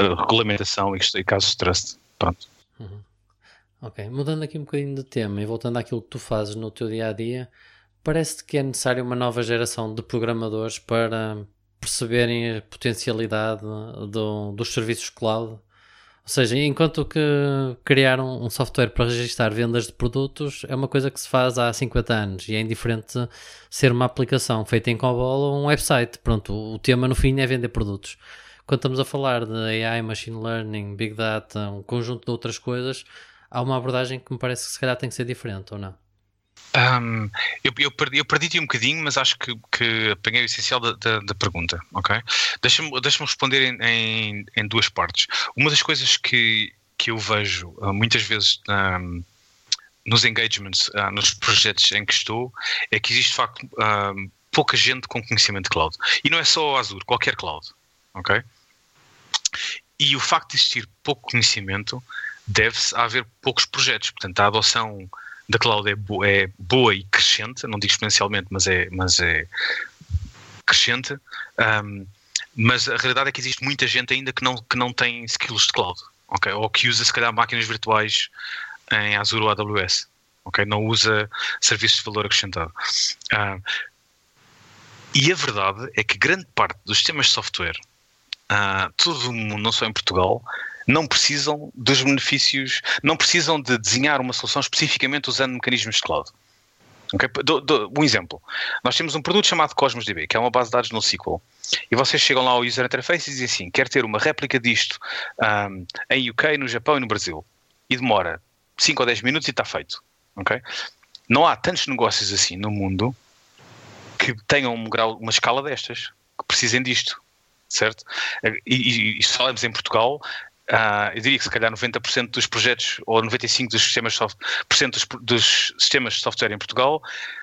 uh, regulamentação e, e casos de trust. Pronto. Uhum. Ok, mudando aqui um bocadinho de tema e voltando àquilo que tu fazes no teu dia a dia, parece-te que é necessário uma nova geração de programadores para perceberem a potencialidade do, dos serviços cloud ou seja, enquanto que criar um, um, software para registrar vendas de produtos é uma coisa que se faz há 50 anos e é indiferente ser uma aplicação feita em COBOL ou um website. Pronto, o tema no fim é vender produtos. Quando estamos a falar de AI, Machine Learning, Big Data, um conjunto de outras coisas, há uma abordagem que me parece que se calhar tem que ser diferente, ou não? Um, eu, eu, perdi, eu perdi-te um bocadinho, mas acho que, que apanhei o essencial da, da, da pergunta, ok? Deixa-me deixa responder em, em, em, duas partes. Uma das coisas que, que eu vejo uh, muitas vezes um, nos engagements, uh, nos projetos em que estou, é que existe de facto um, pouca gente com conhecimento de cloud. E não é só o Azure, qualquer cloud, ok? E o facto de existir pouco conhecimento deve-se a haver poucos projetos. Portanto, a adoção da cloud é, bo é boa e crescente, não digo exponencialmente, mas é, mas é crescente. Um, mas a realidade é que existe muita gente ainda que não, que não tem skills de cloud, ok? Ou que usa se calhar máquinas virtuais em Azure ou AWS, ok? Não usa serviços de valor acrescentado. E a verdade é que grande parte dos sistemas de software, uh, todo o mundo, não só em Portugal, não precisam dos benefícios, não precisam de desenhar uma solução especificamente usando mecanismos de cloud. Okay? Do, do, um exemplo. Nós temos um produto chamado Cosmos DB, que é uma base de dados no SQL. E vocês chegam lá ao user interface e dizem assim: quer ter uma réplica disto um, em UK, no Japão e no Brasil. E demora 5 ou 10 minutos e está feito. Okay? Não há tantos negócios assim no mundo que tenham um grau, uma escala destas, que precisem disto. Certo? E, e, e em Portugal, Uh, eu diria que se calhar 90% dos projetos ou 95% dos sistemas, soft, dos, dos sistemas de software em Portugal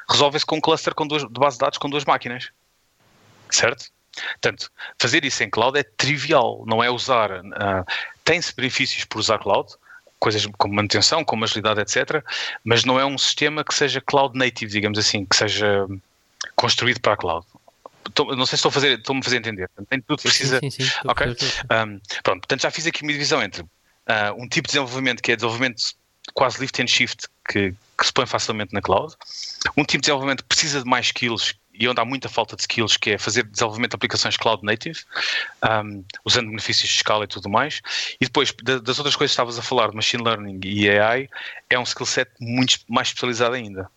resolvem-se com um cluster com duas, de base de dados com duas máquinas. Certo? Portanto, fazer isso em cloud é trivial, não é usar. Uh, Tem-se benefícios por usar cloud, coisas como manutenção, como agilidade, etc. Mas não é um sistema que seja cloud native, digamos assim, que seja construído para a cloud não sei se estou a fazer, estou-me a fazer entender. Nem tudo precisa. Sim, sim, sim, ok. Um, pronto, portanto, já fiz aqui uma divisão entre uh, um tipo de desenvolvimento que é desenvolvimento quase lift and shift, que, que, se põe facilmente na cloud, um tipo de desenvolvimento que precisa de mais skills e onde há muita falta de skills, que é fazer desenvolvimento de aplicações cloud native, um, usando benefícios de escala e tudo mais. E depois, das outras coisas que estavas a falar, de machine learning e AI, é um skill set muito mais especializado ainda.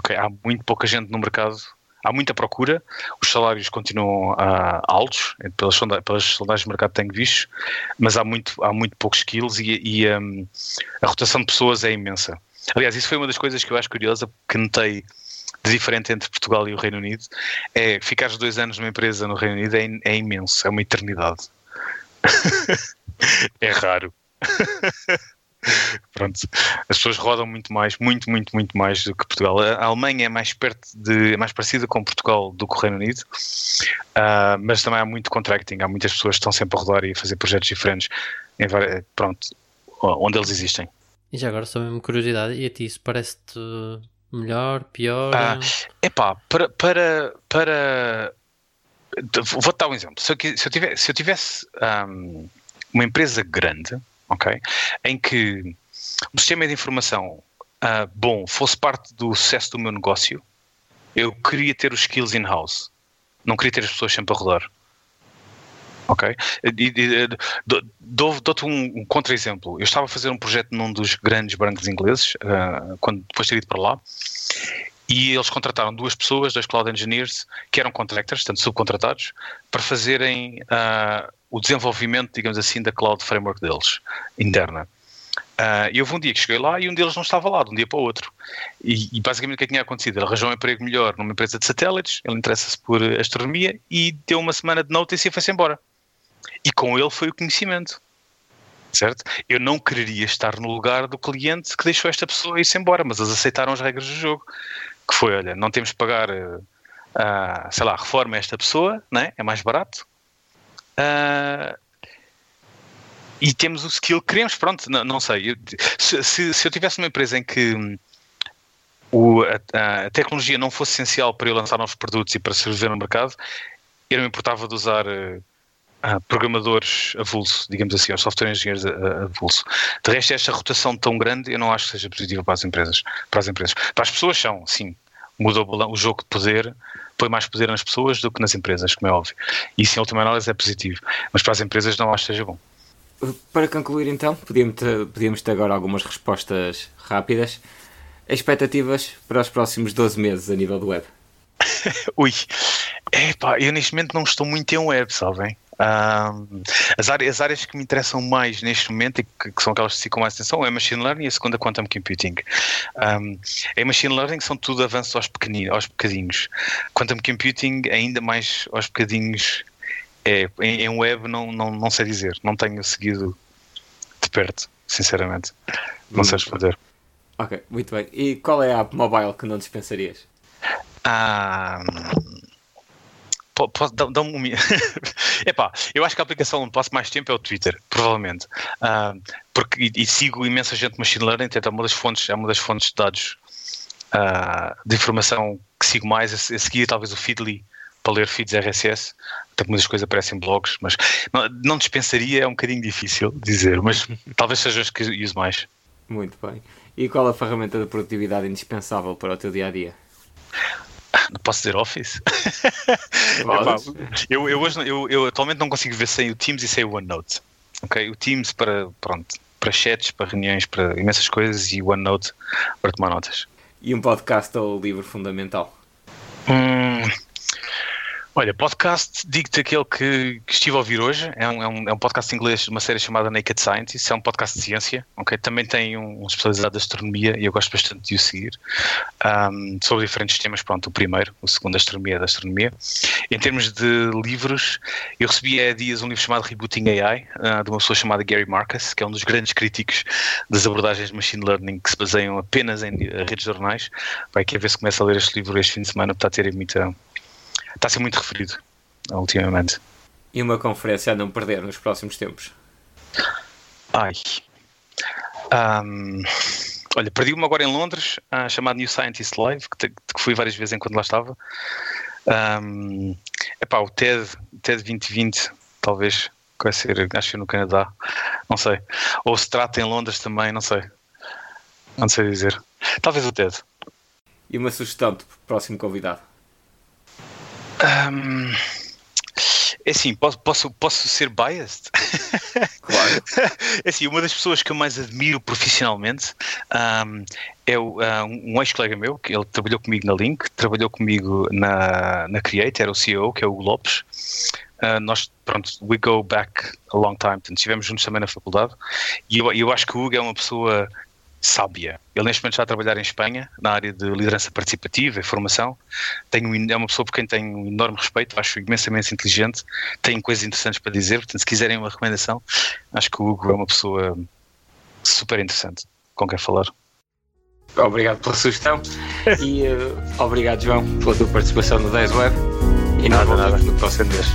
Okay, há muito pouca gente no mercado há muita procura, os salários continuam uh, altos, pelas, sondagens, pelas sondagens de mercado tenho visto, mas há muito, há muito poucos skills e, e um, a rotação de pessoas é imensa. Aliás, isso foi uma das coisas que eu acho curiosa, que notei de diferente entre Portugal e o Reino Unido, é ficar dois anos numa empresa no Reino Unido é, é imenso, é uma eternidade. [LAUGHS] é raro. [LAUGHS] [LAUGHS] Pronto, as pessoas rodam muito mais, muito, muito, muito mais do que Portugal. A Alemanha é mais perto de, é mais parecida com Portugal do que o Reino Unido, uh, mas também há muito contracting, há muitas pessoas que estão sempre a rodar e a fazer projetos diferentes, em, pronto, onde eles existem. E já agora, só mesmo curiosidade, e a ti isso parece-te melhor, pior? Ah, epá, para, para, para vou dar um exemplo. Se eu, se eu tivesse, se eu tivesse um, uma empresa grande, ok? Em que o sistema de informação uh, bom fosse parte do sucesso do meu negócio, eu queria ter os skills in-house. Não queria ter as pessoas sempre a rodar. Ok? Dou-te um, contra-exemplo. Eu estava a fazer um projeto num dos grandes bancos ingleses, uh, quando depois de ter ido para lá, e eles contrataram duas pessoas, dois cloud engineers, que eram contractors, portanto subcontratados, para fazerem uh, o desenvolvimento, digamos assim, da cloud framework deles, interna. Uh, e houve um dia que cheguei lá e um deles não estava lá, de um dia para o outro. E, e basicamente o que, é que tinha acontecido? Ele arranjou um emprego melhor numa empresa de satélites, ele interessa-se por astronomia e deu uma semana de notice e foi-se embora. E com ele foi o conhecimento. Certo? Eu não quereria estar no lugar do cliente que deixou esta pessoa ir-se embora, mas eles aceitaram as regras do jogo. Que foi, olha, não temos que pagar, uh, sei lá, reforma esta pessoa, né? é mais barato, Uh, e temos o skill que queremos, pronto, não, não sei. Se, se, se, eu tivesse uma empresa em que o, a, a, tecnologia não fosse essencial para eu lançar novos produtos e para sobreviver no mercado, eu não me importava de usar uh, programadores avulso, digamos assim, ou software engineers avulso. De resto, esta rotação tão grande eu não acho que seja positiva para as empresas. Para as, empresas. Para as pessoas são, sim, mudou o jogo de poder põe mais poder nas pessoas do que nas empresas, como é óbvio. E isso, em última análise, é positivo. Mas para as empresas, não acho que seja bom. Para concluir, então, podíamos ter, podíamos ter agora algumas respostas rápidas. Expectativas para os próximos 12 meses a nível do web? [LAUGHS] Ui, É pá, eu neste momento não estou muito em web, sabem? Um, as, áreas, as, áreas, que me interessam mais neste momento e que, que, são aquelas que ficam mais atenção é Machine Learning e a segunda Quantum Computing. Um, em Machine Learning são tudo avanços aos, pequeninos, aos bocadinhos. Quantum Computing ainda mais aos bocadinhos. É, em, em web não, não, não sei dizer, não tenho seguido de perto, sinceramente. Não sei responder. Ok, muito bem. E qual é a app mobile que não dispensarias? Ah, Posso, dá, dá um... [LAUGHS] Epá, eu acho que a aplicação onde passo mais tempo é o Twitter, provavelmente. Uh, porque, e, e, sigo imensa gente machine learning, então é uma das fontes, é uma das fontes de dados uh, de informação que sigo mais. A, a seguir, talvez o Feedly para ler feeds RSS. Até muitas coisas aparecem em blogs, mas não, não, dispensaria, é um bocadinho difícil dizer, mas [LAUGHS] talvez seja as que uso mais. Muito bem. E qual a ferramenta de produtividade indispensável para o teu dia a dia? Não posso dizer Office? [LAUGHS] eu, eu, hoje, eu, eu atualmente não consigo ver sem o Teams e sem o OneNote. Okay? O Teams para, pronto, para chats, para reuniões, para imensas coisas e o OneNote para tomar notas. E um podcast ou livro fundamental? Hum, Olha, podcast, digo-te aquele que, que, estive a ouvir hoje, é um, é, um, é um podcast inglês de uma série chamada Naked Scientist, é um podcast de ciência, ok? Também tem um, um especializado de astronomia e eu gosto bastante de o seguir, um, sobre diferentes temas, pronto, o primeiro, o segundo, astronomia é da astronomia. Em termos de livros, eu recebi há dias um livro chamado Rebooting AI, uh, de uma pessoa chamada Gary Marcus, que é um dos grandes críticos das abordagens de Machine Learning que se baseiam apenas em redes de jornais. Vai que a ver se começa a ler este livro este fim de semana, está a ter muita está a ser muito referido ultimamente. E uma conferência a não perder nos próximos tempos? Ai. Um, olha, perdi uma agora em Londres, uh, chamada New Scientist Live, que, te, que fui várias vezes enquanto lá estava. Um, epá, o TED, TED 2020, talvez, que vai ser, acho que no Canadá, não sei. Ou se trata em Londres também, não sei. Não sei dizer. Talvez o TED. E uma sugestão do próximo convidado? Um, é assim, posso, posso, posso ser biased? Claro. [LAUGHS] É assim, uma das pessoas que eu mais admiro profissionalmente um, é um ex-colega meu, que ele trabalhou comigo na Link, trabalhou comigo na, na Create, era o CEO, que é o Hugo Lopes. Uh, nós, pronto, we go back a long time, portanto, estivemos juntos também na faculdade. E eu, eu acho que o Hugo é uma pessoa sábia. Ele neste momento está a trabalhar em Espanha, na área de liderança participativa e formação. Tenho, é uma pessoa por quem tenho um enorme respeito, acho imensamente inteligente, tem coisas interessantes para dizer, portanto, se quiserem uma recomendação, acho que o Hugo é uma pessoa super interessante com quem falar. Obrigado pela sugestão e uh, obrigado, João, pela tua participação no 10 Web. E nada, nada, no próximo mês.